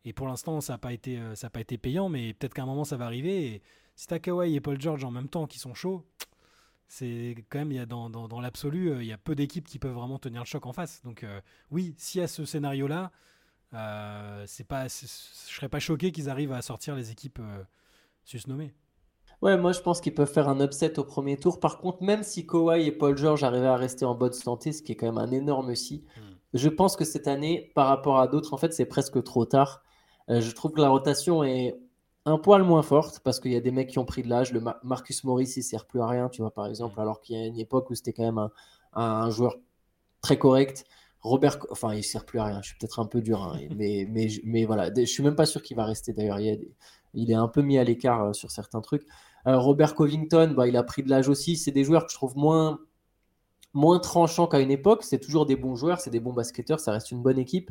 [SPEAKER 6] Et pour l'instant, ça n'a pas été, euh, ça a pas été payant, mais peut-être qu'à un moment, ça va arriver. Et si t'as Kawhi et Paul George en même temps qui sont chauds, c'est quand même, il y a dans, dans, dans l'absolu, euh, il y a peu d'équipes qui peuvent vraiment tenir le choc en face. Donc euh, oui, s'il y a ce scénario-là, euh, c'est pas, c'est- je serais pas choqué qu'ils arrivent à sortir les équipes euh, susnommées.
[SPEAKER 5] Ouais, moi je pense qu'ils peuvent faire un upset au premier tour. Par contre, même si Kawhi et Paul George arrivaient à rester en bonne santé, ce qui est quand même un énorme si,
[SPEAKER 6] Hmm.
[SPEAKER 5] je pense que cette année, par rapport à d'autres, en fait, c'est presque trop tard. Euh, je trouve que la rotation est un poil moins forte parce qu'il y a des mecs qui ont pris de l'âge. Le Ma- Marcus Morris, il sert plus à rien, tu vois, par exemple,
[SPEAKER 6] Mm.
[SPEAKER 5] alors qu'il y a une époque où c'était quand même un, un joueur très correct. Robert, enfin, il sert plus à rien. Je suis peut-être un peu dur, hein, mais, mais, je- mais voilà, je suis même pas sûr qu'il va rester d'ailleurs. Il, est un peu mis à l'écart euh, sur certains trucs. Euh, Robert Covington, bah, il a pris de l'âge aussi. C'est des joueurs que je trouve moins, moins tranchants qu'à une époque. C'est toujours des bons joueurs, c'est des bons basketteurs, ça reste une bonne équipe.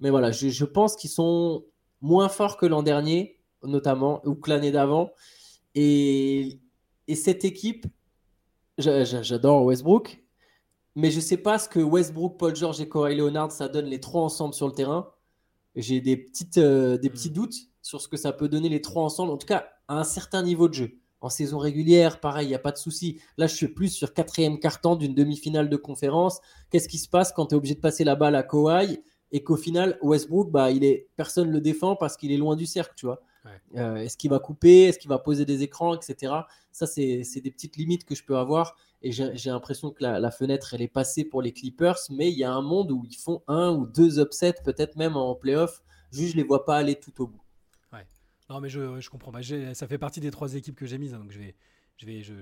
[SPEAKER 5] Mais voilà, je, je pense qu'ils sont moins forts que l'an dernier, notamment, ou que l'année d'avant. Et, et cette équipe, j'a- j'a- j'adore Westbrook, mais je ne sais pas ce que Westbrook, Paul George et Kawhi Leonard, ça donne les trois ensemble sur le terrain. J'ai des, petites, euh, des petits doutes sur ce que ça peut donner les trois ensemble, en tout cas à un certain niveau de jeu. En saison régulière, pareil, il n'y a pas de souci. Là, je suis plus sur quatrième carton d'une demi-finale de conférence. Qu'est-ce qui se passe quand tu es obligé de passer la balle à Kawhi? Et qu'au final, Westbrook, bah, il est, personne ne le défend parce qu'il est loin du cercle, tu vois.
[SPEAKER 6] Ouais.
[SPEAKER 5] Euh, est-ce qu'il va couper? Est-ce qu'il va poser des écrans, etc. Ça, c'est des petites limites que je peux avoir. Et j'ai l'impression que la, la fenêtre, elle est passée pour les Clippers. Mais il y a un monde où ils font un ou deux upsets, peut-être même en playoff. Juste, je les vois pas aller tout au bout.
[SPEAKER 6] Non, mais je, je comprends. Bah, ça fait partie des trois équipes que j'ai mises, hein, donc je vais, je vais, je,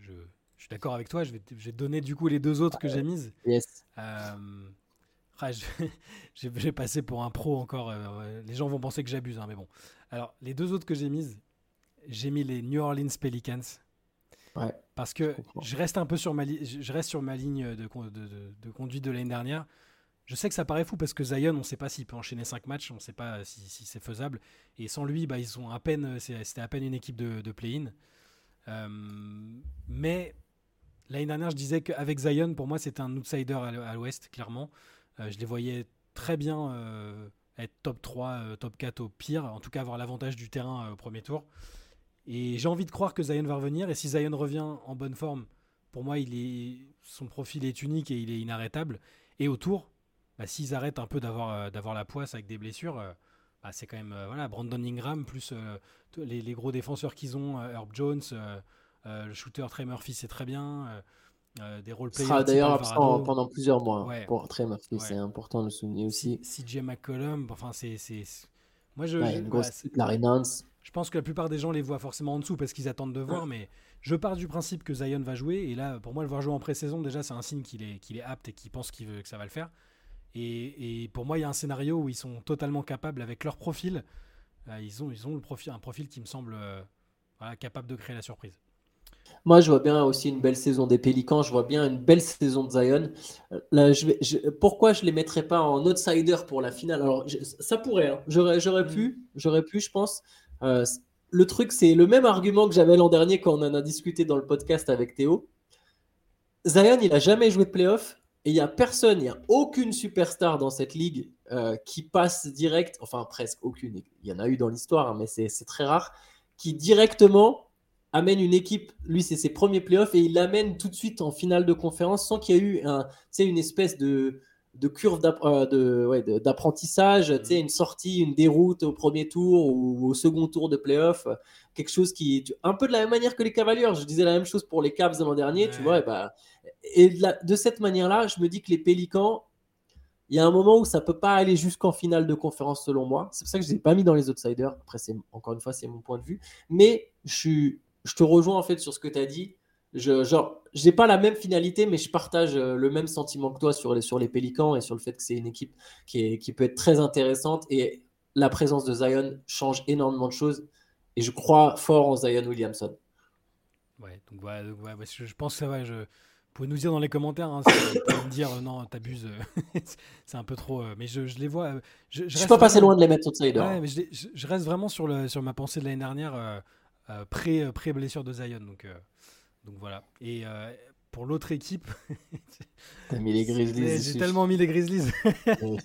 [SPEAKER 6] je, je, suis d'accord avec toi. Je vais, je vais te donner du coup les deux autres que j'ai mises.
[SPEAKER 5] Yes.
[SPEAKER 6] Euh, ah, j'ai passé pour un pro encore. euh, les gens vont penser que j'abuse, hein, mais bon. Alors, les deux autres que j'ai mises, j'ai mis les New Orleans Pelicans.
[SPEAKER 5] Ouais.
[SPEAKER 6] Parce que je reste un peu sur ma, je reste sur ma ligne de, con- de, de- de conduite de l'année dernière. Je sais que ça paraît fou parce que Zion, on ne sait pas s'il peut enchaîner 5 matchs, on ne sait pas si, si c'est faisable. Et sans lui, bah, ils sont à peine, c'est- c'était à peine une équipe de, play-in. Euh, mais l'année dernière, je disais qu'avec Zion, pour moi, c'était un outsider à l'ouest, clairement. Euh, je les voyais très bien euh, être top 3, euh, top 4 au pire, en tout cas avoir l'avantage du terrain au premier tour. Et j'ai envie de croire que Zion va revenir. Et si Zion revient en bonne forme, pour moi, son profil est unique et il est inarrêtable. Et autour, bah, s'ils arrêtent un peu d'avoir la poisse avec des blessures, bah, c'est quand même voilà, Brandon Ingram plus les, gros défenseurs qu'ils ont, Herb Jones, le shooter Trey Murphy, c'est très bien. Euh, des role
[SPEAKER 5] sera d'ailleurs absent pendant plusieurs mois
[SPEAKER 6] Ouais.
[SPEAKER 5] pour Trey Murphy.
[SPEAKER 6] Ouais.
[SPEAKER 5] C'est important de le souligner aussi.
[SPEAKER 6] CJ McCollum, enfin c'est moi je,
[SPEAKER 5] Ouais, une
[SPEAKER 6] voilà,
[SPEAKER 5] grosse
[SPEAKER 6] je pense que la plupart des gens les voient forcément en dessous parce qu'ils attendent de voir, mais je pars du principe que Zion va jouer. Et là, pour moi, le voir jouer en pré-saison, déjà, c'est un signe qu'il est, qu'il est apte et qu'il pense qu'il veut, que ça va le faire. Et, et pour moi, il y a un scénario où ils sont totalement capables, avec leur profil, euh, ils, ont, ils ont le profil, un profil qui me semble euh, voilà, capable de créer la surprise.
[SPEAKER 5] Moi, je vois bien aussi une belle saison des Pélicans. Je vois bien une belle saison de Zion. Euh, Là, je vais, je- pourquoi je les mettrais pas en outsider pour la finale? Alors, je- ça pourrait. hein. J'aurais, j'aurais pu. J'aurais pu, je pense. Euh, le truc, c'est le même argument que j'avais l'an dernier quand on en a discuté dans le podcast avec Théo. Zion, il a jamais joué de playoff. Et il n'y a personne, il n'y a aucune superstar dans cette ligue euh, qui passe direct, enfin presque aucune, il y en a eu dans l'histoire, hein, mais c'est c'est très rare, qui directement amène une équipe, lui c'est ses premiers playoffs, et il l'amène tout de suite en finale de conférence sans qu'il y ait eu un, une espèce de, de curve d'app- euh, de- ouais, de- d'apprentissage, sais, une sortie, une déroute au premier tour ou au second tour de playoff, quelque chose qui, un peu de la même manière que les Cavaliers, je disais la même chose pour les Cavs l'an dernier, tu vois, et, bah, et de, la- de cette manière-là, je me dis que les Pélicans, il y a un moment où ça peut pas aller jusqu'en finale de conférence selon moi. C'est pour ça que je les ai pas mis dans les outsiders. Après, encore une fois, c'est mon point de vue. Mais je, suis, je te rejoins en fait sur ce que tu as dit. Je, genre, j'ai pas la même finalité, mais je partage euh, le même sentiment que toi sur les, sur les Pélicans et sur le fait que c'est une équipe qui, est, qui peut être très intéressante. Et la présence de Zion change énormément de choses. Et je crois fort en Zion Williamson.
[SPEAKER 6] Ouais, donc, ouais, je, je pense que ça va. Je... Vous pouvez nous dire dans les commentaires, hein, si vous pouvez me dire euh, non, t'abuses, euh, c'est un peu trop. euh, mais je, je les vois. euh, je,
[SPEAKER 5] Je suis pas passé loin de les mettre outsider.
[SPEAKER 6] Ouais, mais je, je- je reste vraiment sur, le, sur ma pensée de l'année dernière, euh, euh, pré, euh, pré-blessure de Zion. Donc, euh, donc voilà. Et pour l'autre équipe,
[SPEAKER 5] T'as mis les Grizzlies.
[SPEAKER 6] j'ai tellement mis les Grizzlies.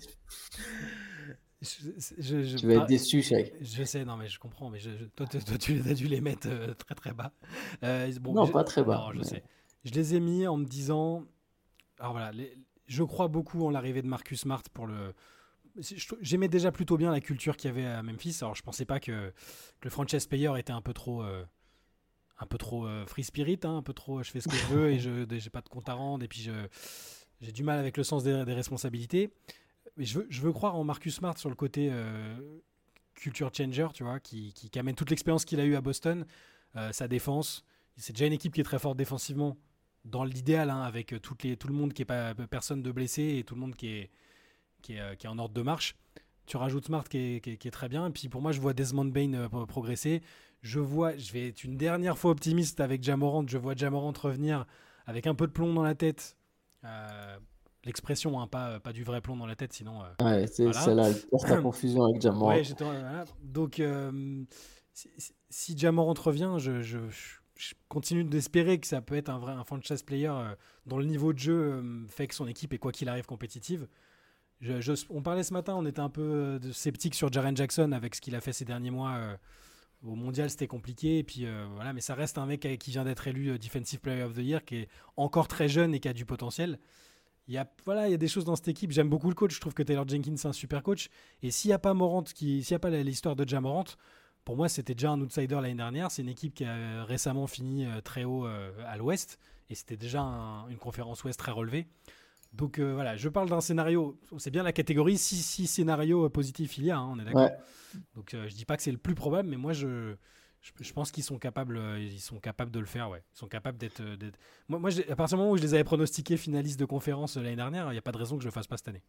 [SPEAKER 6] Je, je- je-
[SPEAKER 5] Tu vas être déçu, Shaq.
[SPEAKER 6] Je sais, non, mais je comprends. Mais toi, tu- toi, tu les as dû les mettre euh, très très bas. Euh, bon,
[SPEAKER 5] Non, pas très bas,
[SPEAKER 6] Non, je
[SPEAKER 5] mais-
[SPEAKER 6] sais. Je les ai mis en me disant. Alors voilà, les- je crois beaucoup en l'arrivée de Marcus Smart pour le. J'aimais déjà plutôt bien la culture qu'il y avait à Memphis. Alors je pensais pas que, que le franchise player était un peu trop. euh, un peu trop euh, free spirit, hein, un peu trop je fais ce que je veux et je j'ai pas de compte à rendre et puis je j'ai du mal avec le sens des, des responsabilités. Mais je veux, je veux croire en Marcus Smart sur le côté euh, culture changer, tu vois, qui, qui, qui amène toute l'expérience qu'il a eue à Boston, euh, sa défense. C'est déjà une équipe qui est très forte défensivement, dans l'idéal, hein, avec toutes les, tout le monde qui est pas personne de blessé et tout le monde qui est, qui est, euh, qui est en ordre de marche. Tu rajoutes Smart qui est, qui est- qui est très bien. Et puis pour moi, je vois Desmond Bain euh, pro- progresser. Je vois, je vais être une dernière fois optimiste avec Jamorant. Je vois Jamorant revenir avec un peu de plomb dans la tête. Euh, L'expression, hein, pas, pas du vrai plomb dans la tête, sinon. euh,
[SPEAKER 5] Ouais, c'est
[SPEAKER 6] Voilà.
[SPEAKER 5] celle-là, elle porte la confusion avec Jamorant.
[SPEAKER 6] Ouais, j'étais- voilà. Donc, euh, si, si- Jamorant revient, je, je- je continue d'espérer que ça peut être un vrai un franchise player dont le niveau de jeu fait que son équipe est quoi qu'il arrive compétitive. On parlait ce matin, on était un peu euh, sceptique sur Jaren Jackson avec ce qu'il a fait ces derniers mois. euh, au mondial, c'était compliqué. Et puis, euh, voilà, mais ça reste un mec qui vient d'être élu Defensive Player of the Year, qui est encore très jeune et qui a du potentiel. Il y a, voilà, il y a des choses dans cette équipe. J'aime beaucoup le coach. Je trouve que Taylor Jenkins c'est un super coach. Et s'il n'y a pas Morant, s'il n'y a pas l'histoire de Jamorant, pour moi, c'était déjà un outsider l'année dernière. C'est une équipe qui a récemment fini très haut à l'ouest. Et c'était déjà un- une conférence ouest très relevée. Donc euh, voilà, je parle d'un scénario. C'est bien la catégorie. Si, si scénario positif il y a, hein, on est d'accord.
[SPEAKER 5] Ouais.
[SPEAKER 6] Donc euh, je dis pas que c'est le plus probable, mais moi je, je, je pense qu'ils sont capables, euh, ils sont capables de le faire. Ouais, ils sont capables d'être. euh, Moi, à partir du moment où je les avais pronostiqués finalistes de conférence euh, l'année dernière, il n'y a pas de raison que je le fasse pas cette année.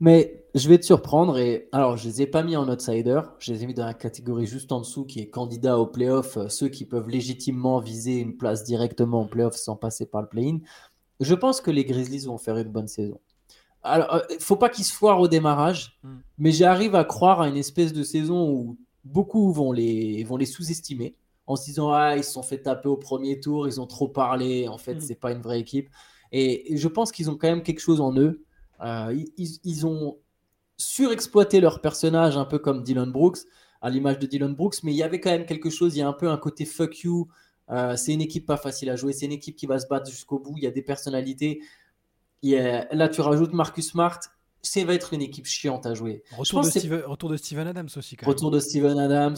[SPEAKER 5] Mais je vais te surprendre et alors je les ai pas mis en outsider, je les ai mis dans la catégorie juste en dessous qui est candidat au playoff, euh, ceux qui peuvent légitimement viser une place directement en playoff sans passer par le play-in. Je pense que les Grizzlies vont faire une bonne saison. Alors, euh, faut pas qu'ils se foirent au démarrage,
[SPEAKER 6] Mm.
[SPEAKER 5] mais j'arrive à croire à une espèce de saison où beaucoup vont les, vont les sous-estimer en se disant ah ils se sont fait taper au premier tour, ils ont trop parlé, en fait
[SPEAKER 6] Mm.
[SPEAKER 5] c'est pas une vraie équipe. Et, je pense qu'ils ont quand même quelque chose en eux. Euh, ils- ils ont surexploité leur personnage un peu comme Dylan Brooks, à l'image de Dylan Brooks, mais il y avait quand même quelque chose, il y a un peu un côté fuck you. Euh, c'est une équipe pas facile à jouer, c'est une équipe qui va se battre jusqu'au bout, il y a des personnalités. Il y a- là, tu rajoutes Marcus Smart, ça va être une équipe chiante à jouer.
[SPEAKER 6] Retour de, Steven, retour de Steven Adams aussi. Quand même.
[SPEAKER 5] Retour de Steven Adams,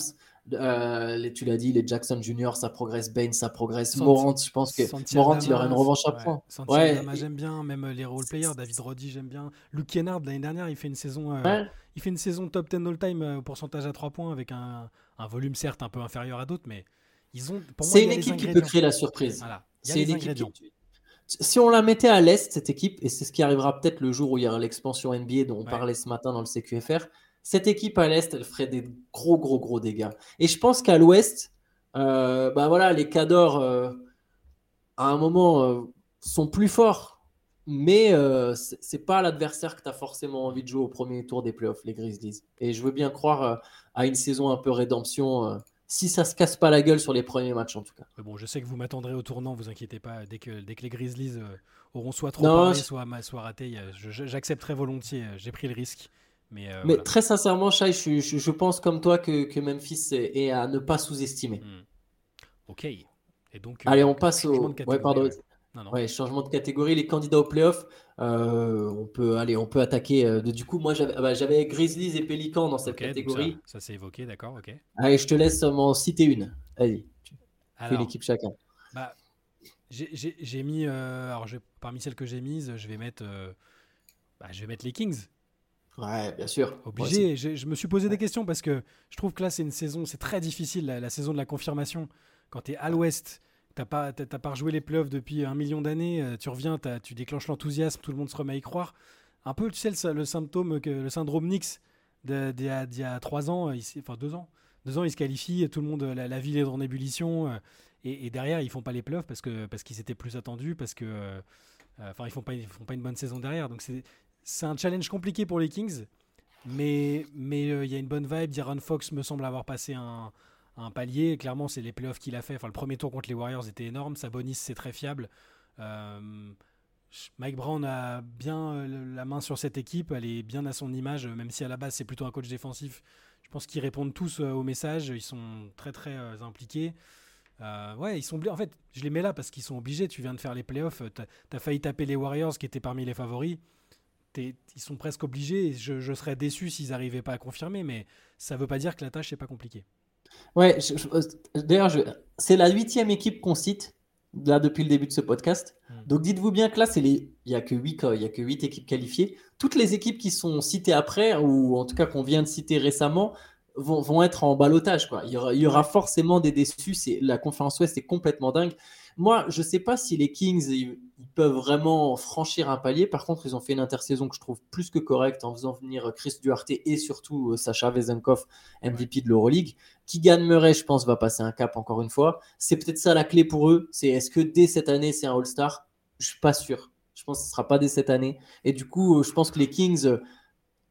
[SPEAKER 5] euh, les- tu l'as dit, les Jackson Jr., ça progresse, Bain, ça progresse,
[SPEAKER 6] Sant-
[SPEAKER 5] Morant, je pense que Morant, il aura une revanche à prendre. Ouais,
[SPEAKER 6] j'aime bien, même les role players, David Roddy, j'aime bien. Luke Kennard, l'année dernière, il fait une saison, euh,
[SPEAKER 5] Ouais.
[SPEAKER 6] il fait une saison top 10 all-time au pourcentage à 3 points avec un, un volume certes un peu inférieur à d'autres, mais ils ont.
[SPEAKER 5] C'est une équipe qui peut créer la surprise.
[SPEAKER 6] Voilà,
[SPEAKER 5] C'est une équipe qui- Si on la mettait à l'Est, cette équipe, et c'est ce qui arrivera peut-être le jour où il y aura l'expansion NBA dont on
[SPEAKER 6] Ouais.
[SPEAKER 5] parlait ce matin dans le CQFR, cette équipe à l'Est, elle ferait des gros, gros, gros dégâts. Et je pense qu'à l'Ouest, euh, bah voilà, les Cadors, euh, à un moment, euh, sont plus forts. Mais euh, c'est pas l'adversaire que tu as forcément envie de jouer au premier tour des playoffs, les Grizzlies. Et je veux bien croire à une saison un peu rédemption, si ça se casse pas la gueule sur les premiers matchs en tout cas.
[SPEAKER 6] Mais bon, je sais que vous m'attendrez au tournant, vous inquiétez pas. Dès que, dès que les Grizzlies euh, auront soit trop
[SPEAKER 5] Non,
[SPEAKER 6] parlé, soit, soit raté, j'accepterai volontiers. euh, J'ai pris le risque. Mais, euh,
[SPEAKER 5] Mais
[SPEAKER 6] voilà.
[SPEAKER 5] très sincèrement, Shai, je, je- je pense comme toi que, que Memphis est, est à ne pas sous-estimer.
[SPEAKER 6] Hmm. Ok. Et donc,
[SPEAKER 5] Allez, on passe au. Ouais, pardon.
[SPEAKER 6] ouais. Non, non.
[SPEAKER 5] Ouais, changement de catégorie, les candidats au playoff. euh, on peut aller, on peut attaquer. euh, du coup, moi, j'avais ah bah, j'avais Grizzlies et Pélicans dans cette catégorie.
[SPEAKER 6] ça, ça c'est évoqué, d'accord, ok.
[SPEAKER 5] Allez, je te laisse m'en citer une. Allez, tu fais l'équipe chacun.
[SPEAKER 6] bah, j'ai- mis, euh, alors parmi celles que j'ai mises, je vais mettre, bah, je vais mettre les Kings.
[SPEAKER 5] Ouais, bien sûr.
[SPEAKER 6] Obligé. Je me suis posé des questions parce que je trouve que là, c'est une saison, c'est très difficile, la, la saison de la confirmation. Quand tu es à l'ouest, t'as pas, t'as pas rejoué les playoffs depuis un million d'années, euh, tu reviens, t'as- tu déclenches l'enthousiasme, tout le monde se remet à y croire. Un peu, tu sais, le, symptôme, que, le syndrome Nix d'il y, a- trois ans, euh, enfin deux ans. Deux ans, ils se qualifient, tout le monde, la, ville est en ébullition. euh, et, derrière, ils font pas les playoffs parce que parce qu'ils étaient plus attendus, parce que, enfin, ils font pas, ils font pas une bonne saison derrière. Donc c'est c'est un challenge compliqué pour les Kings. Mais mais il y a une bonne vibe. D'Aaron Fox me semble avoir passé un, un palier. Clairement, c'est les playoffs qu'il a fait. Le premier tour contre les Warriors était énorme. Sabonis, c'est très fiable. Euh, Mike Brown a bien euh, la main sur cette équipe. Elle est bien à son image, même si à la base c'est plutôt un coach défensif. Je pense qu'ils répondent tous euh, aux messages. Ils sont très très impliqués. Ils sont En fait, je les mets là parce qu'ils sont obligés. Tu viens de faire les playoffs. Tu as, failli taper les Warriors qui étaient parmi les favoris. Ils sont presque obligés. Je, serais déçu s'ils n'arrivaient pas à confirmer, mais ça veut pas dire que la tâche n'est pas compliquée.
[SPEAKER 5] Ouais, je- d'ailleurs, c'est la huitième équipe qu'on cite là depuis le début de ce podcast.
[SPEAKER 6] Mm.
[SPEAKER 5] Donc dites-vous bien que là, c'est les... il n'y a que huit, il y a que huit équipes qualifiées. Toutes les équipes qui sont citées après, ou en tout cas qu'on vient de citer récemment, vont, vont être en balotage. Quoi. Il, y aura, il y aura forcément des déçus. C'est, la conférence Ouest est complètement dingue. Moi, je ne sais pas si les Kings ils, ils peuvent vraiment franchir un palier. Par contre, ils ont fait une intersaison que je trouve plus que correcte en faisant venir Chris Duarte et surtout euh, Sacha Vezenkov, MVP de l'Euroleague. Keegan Murray, je pense, va passer un cap encore une fois. C'est peut-être ça la clé pour eux. C'est est-ce que dès cette année, c'est un All-Star? Je suis pas sûr. Je pense que ce sera pas dès cette année. Et du coup, euh, je pense que les Kings euh,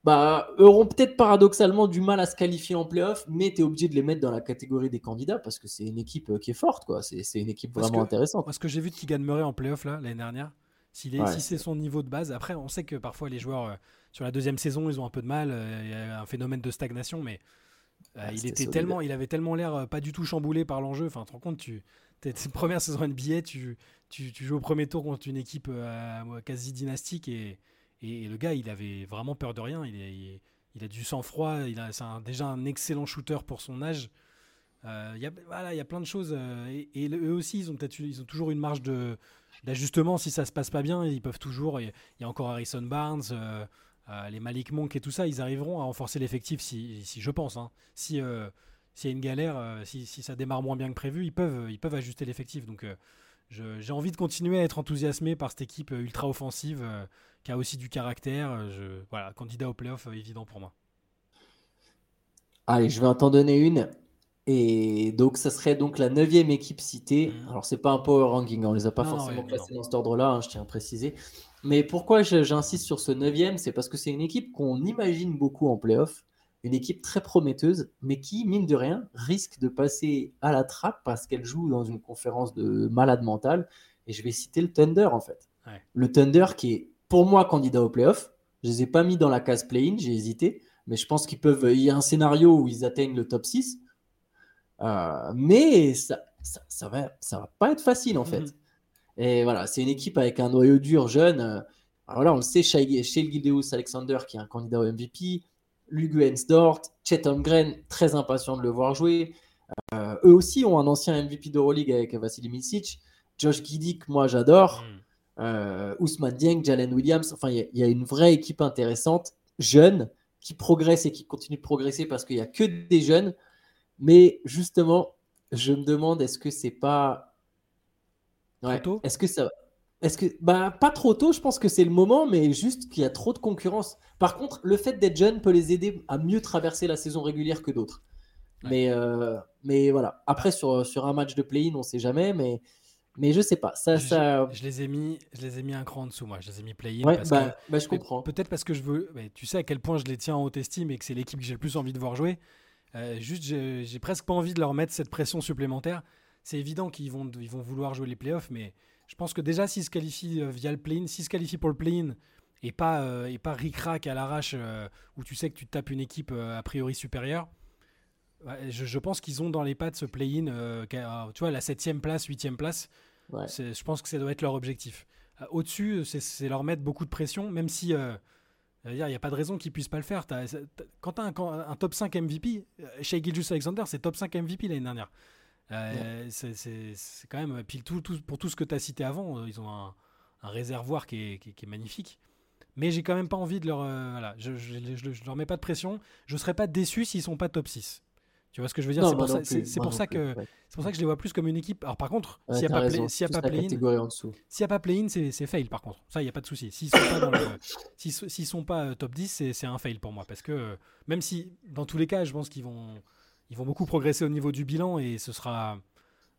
[SPEAKER 5] bah, auront peut-être paradoxalement du mal à se qualifier en playoff, mais tu es obligé de les mettre dans la catégorie des candidats parce que c'est une équipe euh, qui est forte. quoi. C'est c'est une équipe
[SPEAKER 6] Parce
[SPEAKER 5] vraiment
[SPEAKER 6] que-
[SPEAKER 5] intéressante.
[SPEAKER 6] Moi, ce que j'ai vu de Keegan Murray en playoff l'année dernière, s'il est,
[SPEAKER 5] Ouais.
[SPEAKER 6] si c'est son niveau de base, après, on sait que parfois les joueurs euh, sur la deuxième saison, ils ont un peu de mal. euh, Il y a un phénomène de stagnation, mais euh,
[SPEAKER 5] Ouais,
[SPEAKER 6] il, était tellement, il avait tellement l'air euh, pas du tout chamboulé par l'enjeu. Enfin, tu te rends compte, tu, t'es, première saison NBA, tu, tu, tu joues au premier tour contre une équipe quasi dynastique et, et, le gars, il avait vraiment peur de rien. Il, a du sang-froid. C'est déjà un excellent shooter pour son âge. Euh, il y a, voilà, il y a plein de choses. euh, et, eux aussi, ils ont, toujours une marge d'ajustement. Si ça se passe pas bien, ils peuvent toujours. Il y a- encore Harrison Barnes, euh, les Malik Monk et tout ça. Ils arriveront à renforcer l'effectif, si, je pense. hein. Si s'il y a une galère, si, ça démarre moins bien que prévu, ils peuvent, ils peuvent ajuster l'effectif. Donc j'ai envie de continuer à être enthousiasmé par cette équipe ultra offensive qui a aussi du caractère. Euh, Je, voilà, candidat au playoff euh, évident pour moi.
[SPEAKER 5] Allez, je vais en t'en donner une. Et donc, ça serait donc la neuvième équipe citée.
[SPEAKER 6] Mhm.
[SPEAKER 5] Alors, c'est pas un power ranking, hein, on les a pas
[SPEAKER 6] Non,
[SPEAKER 5] forcément
[SPEAKER 6] ouais,
[SPEAKER 5] classés dans cet ordre-là, hein, je tiens à préciser. Mais pourquoi j'insiste sur ce neuvième? C'est parce que c'est une équipe qu'on imagine beaucoup en playoff, une équipe très prometteuse, mais qui, mine de rien, risque de passer à la trappe parce qu'elle joue dans une conférence de malade mental. Et je vais citer le Thunder, en fait.
[SPEAKER 6] Ouais.
[SPEAKER 5] Le Thunder qui est, pour moi, candidat au playoff. Je les ai pas mis dans la case play-in, j'ai hésité mais je pense qu'ils peuvent. Il y a un scénario où ils atteignent le top 6. Euh, mais ça, ça, ça va, ça va pas être facile en fait.
[SPEAKER 6] Mhm.
[SPEAKER 5] Et voilà, c'est une équipe avec un noyau dur jeune. Euh, alors voilà, on le sait, chez Gildeus Alexander qui est un candidat au MVP, Lugu Hensdort, Chet Holmgren, très impatient de le voir jouer. Euh, eux aussi ont un ancien MVP d'Euroleague avec Vassili Milicic. Josh Giddy, que moi j'adore.
[SPEAKER 6] Mm.
[SPEAKER 5] Euh, Ousmane Dieng, Jalen Williams. Enfin, il y, a- il y a une vraie équipe intéressante, jeune, qui progresse et qui continue de progresser parce qu'il n'y a que des jeunes. Mais justement, je me demande est-ce que c'est pas. Ouais,
[SPEAKER 6] Trop tôt?
[SPEAKER 5] Est-ce que ça. Est-ce que bah pas trop tôt, je pense que c'est le moment, mais juste qu'il y a trop de concurrence. Par contre, le fait d'être jeune peut les aider à mieux traverser la saison régulière que d'autres.
[SPEAKER 6] Ouais.
[SPEAKER 5] Mais, euh, mais voilà. Après, sur, sur un match de play-in, on sait jamais, mais, mais je sais pas. Ça,
[SPEAKER 6] Je,
[SPEAKER 5] ça...
[SPEAKER 6] je les ai mis, je les ai mis un cran en dessous, moi. Je les ai mis play-in
[SPEAKER 5] Ouais,
[SPEAKER 6] parce
[SPEAKER 5] bah,
[SPEAKER 6] que
[SPEAKER 5] bah, je comprends.
[SPEAKER 6] Peut-être parce que je veux. mais tu sais à quel point je les tiens en haute estime et que c'est l'équipe que j'ai le plus envie de voir jouer. Euh, juste, j'ai presque pas envie de leur mettre cette pression supplémentaire. C'est évident qu'ils vont, ils vont vouloir jouer les playoffs, mais je pense que déjà, s'ils se qualifient euh, via le play-in, s'ils se qualifient pour le play-in et pas, euh, et pas ric-rac à l'arrache euh, où tu sais que tu tapes une équipe a priori supérieure, ouais, je, je pense qu'ils ont dans les pattes ce play-in, euh, qu'a- tu vois, la 7 place, 8 place.
[SPEAKER 5] Ouais.
[SPEAKER 6] Je pense que ça doit être leur objectif. Euh, Au-dessus, c'est- leur mettre beaucoup de pression, même si euh, il n'y a pas de raison qu'ils puissent pas le faire. T'as- quand tu as un, top 5 MVP, euh, Shea Gilgeous Alexander, c'est top 5 MVP l'année dernière. Euh, c'est- quand même. Puis tout, tout- pour tout ce que tu as cité avant, euh, ils ont un, un réservoir qui est, qui est- qui est magnifique. Mais j'ai quand même pas envie de leur. euh, voilà, je, je, je- je leur mets pas de pression. Je serais pas déçu s'ils sont pas top 6. Tu vois ce que je veux dire? C'est pour, ça, pour ça que
[SPEAKER 5] ouais.
[SPEAKER 6] c'est pour ça que je les vois plus comme une équipe. Alors par contre,
[SPEAKER 5] Ouais,
[SPEAKER 6] s'il n'y a, pas play-in, s'il n'y a pas play-in, c'est c'est fail par contre. Ça, il n'y a pas de souci. S'ils sont pas, dans le- s'ils so- s'ils sont pas euh, top 10, c'est un fail pour moi. Parce que euh, même si, dans tous les cas, je pense qu'ils vont, ils vont beaucoup progresser au niveau du bilan et ce sera,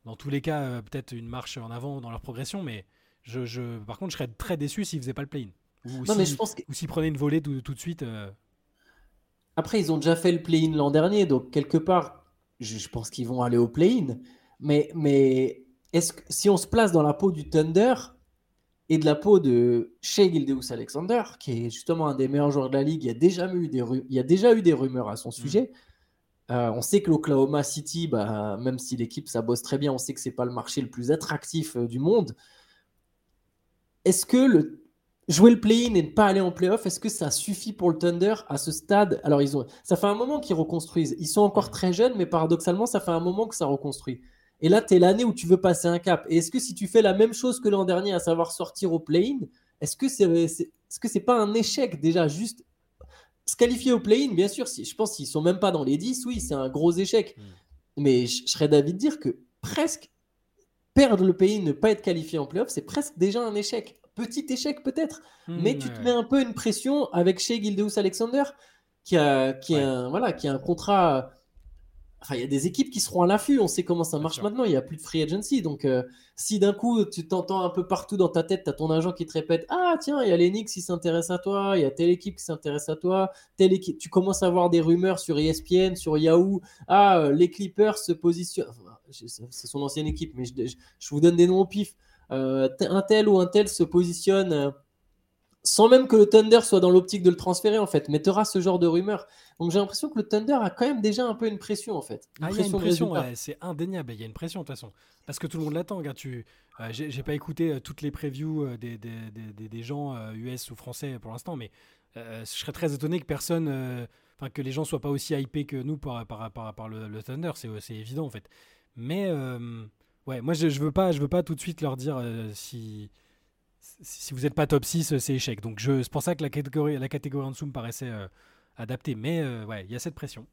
[SPEAKER 6] dans tous les cas, euh, peut-être une marche en avant dans leur progression. Mais je, je- par contre, je serais très déçu s'ils faisaient pas le play-in. Ou
[SPEAKER 5] mais
[SPEAKER 6] si- s'ils prenaient une volée tout, tout de suite. euh,
[SPEAKER 5] Après, ils ont déjà fait le play-in l'an dernier, donc quelque part, je, je pense qu'ils vont aller au play-in. Mais, mais est-ce que si on se place dans la peau du Thunder et de la peau de Shea Gildeus Alexander, qui est justement un des meilleurs joueurs de la ligue, il y a déjà eu des, ru- il y a déjà eu des rumeurs à son sujet. Euh, on sait que l'Oklahoma City, bah, même si l'équipe ça bosse très bien, on sait que c'est pas le marché le plus attractif euh, du monde. Est-ce que le jouer le play-in et ne pas aller en play-off, est-ce que ça suffit pour le Thunder à ce stade? Alors, ils ont, ça fait un moment qu'ils reconstruisent. Ils sont encore très jeunes, mais paradoxalement, ça fait un moment que ça reconstruit. Et là, tu es l'année où tu veux passer un cap. Et est-ce que si tu fais la même chose que l'an dernier, à savoir sortir au play-in, est-ce que c'est c'est, est-ce que c'est pas un échec déjà juste se qualifier au play-in? Bien sûr, si, je pense qu'ils sont même pas dans les 10, oui, c'est un gros échec.
[SPEAKER 6] Mm.
[SPEAKER 5] Mais je, je serais d'avis de dire que presque perdre le play-in, ne pas être qualifié en play-off, c'est presque déjà un échec. Petit échec peut-être, mais
[SPEAKER 6] hmm,
[SPEAKER 5] tu
[SPEAKER 6] ouais,
[SPEAKER 5] te mets un peu une pression avec chez Gildeus Alexander, qui a, qui, a un, voilà, qui a un contrat. Enfin, il y a des équipes qui seront à l'affût. On sait comment ça marche maintenant. Il n'y a plus de free agency. Donc, euh, si d'un coup, tu t'entends un peu partout dans ta tête, tu as ton agent qui te répète Ah, tiens, il y a les Knicks qui s'intéressent à toi. Il y a telle équipe qui s'intéresse à toi. Telle équipe. Tu commences à voir des rumeurs sur ESPN, sur Yahoo. Ah, euh, les Clippers se positionnent. Enfin, c'est son ancienne équipe, mais je, je- je vous donne des noms au pif. Euh, un tel ou un tel se positionne. euh, sans même que le Thunder soit dans l'optique de le transférer en fait, mais tu auras ce genre de rumeurs. Donc j'ai l'impression que le Thunder a quand même déjà un peu une pression en fait.
[SPEAKER 6] Ah, il y a une pression, ouais, c'est indéniable. Il y a une pression de toute façon. Parce que tout le monde l'attend. Regarde, tu, euh, j'ai pas écouté euh, toutes les previews des, des, des- gens US ou français pour l'instant, mais je serais très étonné que personne, enfin que les gens soient pas aussi hypés que nous par, par, par, par le, le Thunder. C'est c'est évident en fait. Mais ouais, moi je, je veux pas, je veux pas tout de suite leur dire euh, si si vous n'êtes pas top 6, euh, c'est échec. Donc je- c'est pour ça que la catégorie, la catégorie en dessous me paraissait euh, adaptée. Mais euh, ouais, il y a cette pression.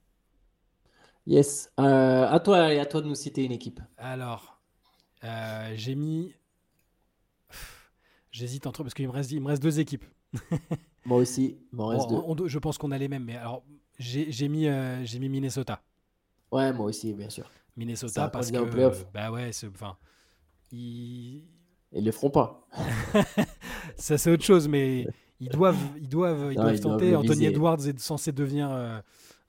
[SPEAKER 5] Yes. À toi, allez, à toi de nous citer une équipe.
[SPEAKER 6] Alors, j'ai mis. J'hésite entre parce qu'il me reste, il me reste deux équipes.
[SPEAKER 5] Moi aussi, m'en reste
[SPEAKER 6] Bon,
[SPEAKER 5] deux.
[SPEAKER 6] on- on doit- je pense qu'on a les mêmes, mais alors j'ai j'ai mis, j'ai mis Minnesota.
[SPEAKER 5] Ouais, moi aussi, bien sûr.
[SPEAKER 6] Minnesota parce que
[SPEAKER 5] playoff.
[SPEAKER 6] bah ouais, enfin, ils-
[SPEAKER 5] Ils le feront pas.
[SPEAKER 6] ça c'est autre chose, mais ils doivent, ils doivent, ils
[SPEAKER 5] Non,
[SPEAKER 6] doivent
[SPEAKER 5] ils
[SPEAKER 6] tenter. Anthony. Edwards est censé devenir euh,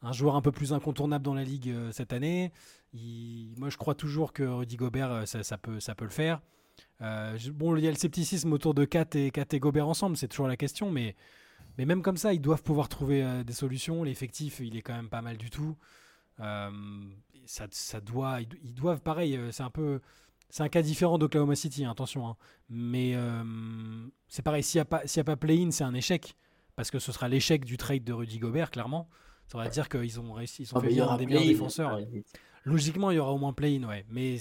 [SPEAKER 6] un joueur un peu plus incontournable dans la ligue euh, cette année. Il- moi, je crois toujours que Rudy Gobert, euh, ça, ça peut, ça peut le faire. Euh, bon, il y a le scepticisme autour de Kat et, Kat et Gobert ensemble, c'est toujours la question, mais, mais même comme ça, ils doivent pouvoir trouver euh, des solutions. L'effectif, il est quand même pas mal du tout. Euh, ça, ça doit, ils, doivent, pareil, euh, c'est un peu, c'est un cas différent d'Oklahoma City, hein, attention. hein. Mais euh, c'est pareil, s'il n'y a pas, s'il y a pas play-in, c'est un échec, parce que ce sera l'échec du trade de Rudy Gobert, clairement. Ça va dire qu'ils ont réussi, ils ont
[SPEAKER 5] Ah,
[SPEAKER 6] fait venir un des meilleurs défenseurs. Logiquement, il y aura au moins play-in, ouais. Mais,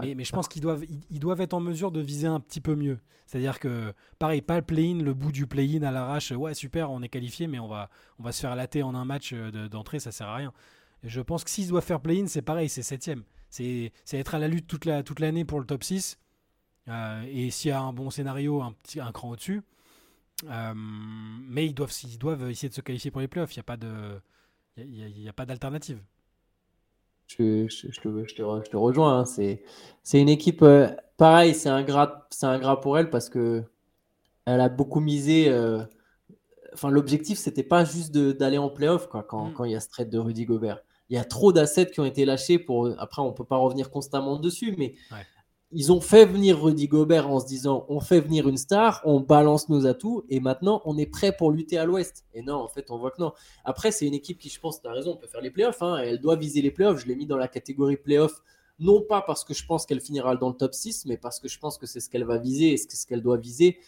[SPEAKER 6] mais, mais je pense qu'ils doivent, ils, ils doivent être en mesure de viser un petit peu mieux. C'est-à-dire que, pareil, pas le play-in, le bout du play-in à l'arrache. Ouais, super, on est qualifié, mais on va, on va se faire latter en un match de- d'entrée, ça sert à rien. Je pense que s'ils doivent faire play-in, c'est pareil, c'est septième. C'est c'est être à la lutte toute la toute l'année pour le top 6. Euh, et s'il y a un bon scénario, un, petit, un cran au-dessus. Euh, mais ils doivent, ils doivent essayer de se qualifier pour les playoffs. Il n'y a pas de, il y a, il y a pas d'alternative.
[SPEAKER 5] Je, je, je, te, je, te, je te rejoins. hein. C'est, c'est une équipe, euh, pareil, c'est un, gras, c'est un gras pour elle parce que elle a beaucoup misé. Enfin, l'objectif, c'était pas juste de- d'aller en playoff quoi, quand,
[SPEAKER 6] Mm.
[SPEAKER 5] quand il y a ce trade de Rudy Gobert. Il y a trop d'assets qui ont été lâchés pour. Après, on peut pas revenir constamment dessus, mais
[SPEAKER 6] Ouais.
[SPEAKER 5] ils ont fait venir Rudy Gobert en se disant on fait venir une star, on balance nos atouts et maintenant on est prêt pour lutter à l'ouest. Et non, en fait, on voit que non. Après, c'est une équipe qui, je pense, tu as raison, peut faire les playoffs. hein, elle doit viser les playoffs. Je l'ai mis dans la catégorie playoffs, non pas parce que je pense qu'elle finira dans le top 6, mais parce que je pense que c'est ce qu'elle va viser et ce qu'elle doit viser.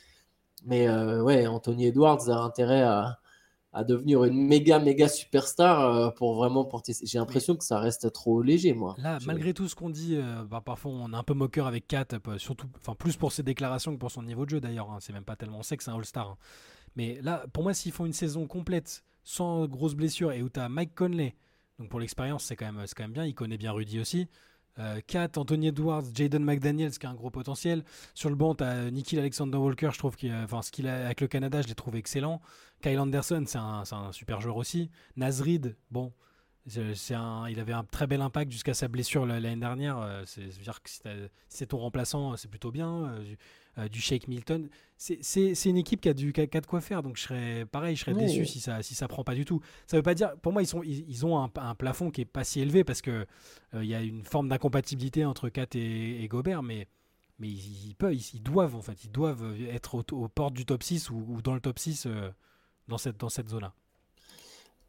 [SPEAKER 5] Mais euh, ouais, Anthony Edwards a intérêt à, à devenir une méga, méga superstar euh, pour vraiment porter. J'ai l'impression que ça reste trop léger, moi.
[SPEAKER 6] Là, malgré tout ce qu'on dit, euh, bah, parfois on est un peu moqueur avec Kat, euh, surtout, enfin plus pour ses déclarations que pour son niveau de jeu d'ailleurs. hein. C'est même pas tellement, on sait que c'est un All-Star. hein. Mais là, pour moi, s'ils font une saison complète, sans grosses blessures, et où tu as Mike Conley, donc pour l'expérience, c'est quand, même- c'est quand même bien, il connaît bien Rudy aussi. Euh, Kat, Anthony Edwards, Jaden McDaniels qui a un gros potentiel. Sur le banc, tu as Nikhil Alexander Walker, je trouve qu'il enfin, ce qu'il a avec le Canada, je l'ai trouvé excellent. Kyle Anderson, c'est un, super joueur aussi. Nasrid, bon, c'est un, il avait un très bel impact jusqu'à sa blessure la- l'année dernière. euh, C'est dire que si c'est ton remplaçant, c'est plutôt bien. euh, du, euh, du Shake Milton, c'est une équipe qui a, du, qui a- qui a de quoi faire. Donc je serais pareil, je serais déçu si ça si ça prend pas du tout. Ça veut pas dire, pour moi, ils sont ils, ils ont un, un plafond qui est pas si élevé parce que euh, il y a une forme d'incompatibilité entre Kat et, et Gobert, mais mais ils, ils peuvent, ils, ils doivent en fait, ils doivent être au- aux portes du top 6 ou, ou dans le top 6 euh, dans cette dans cette zone-là.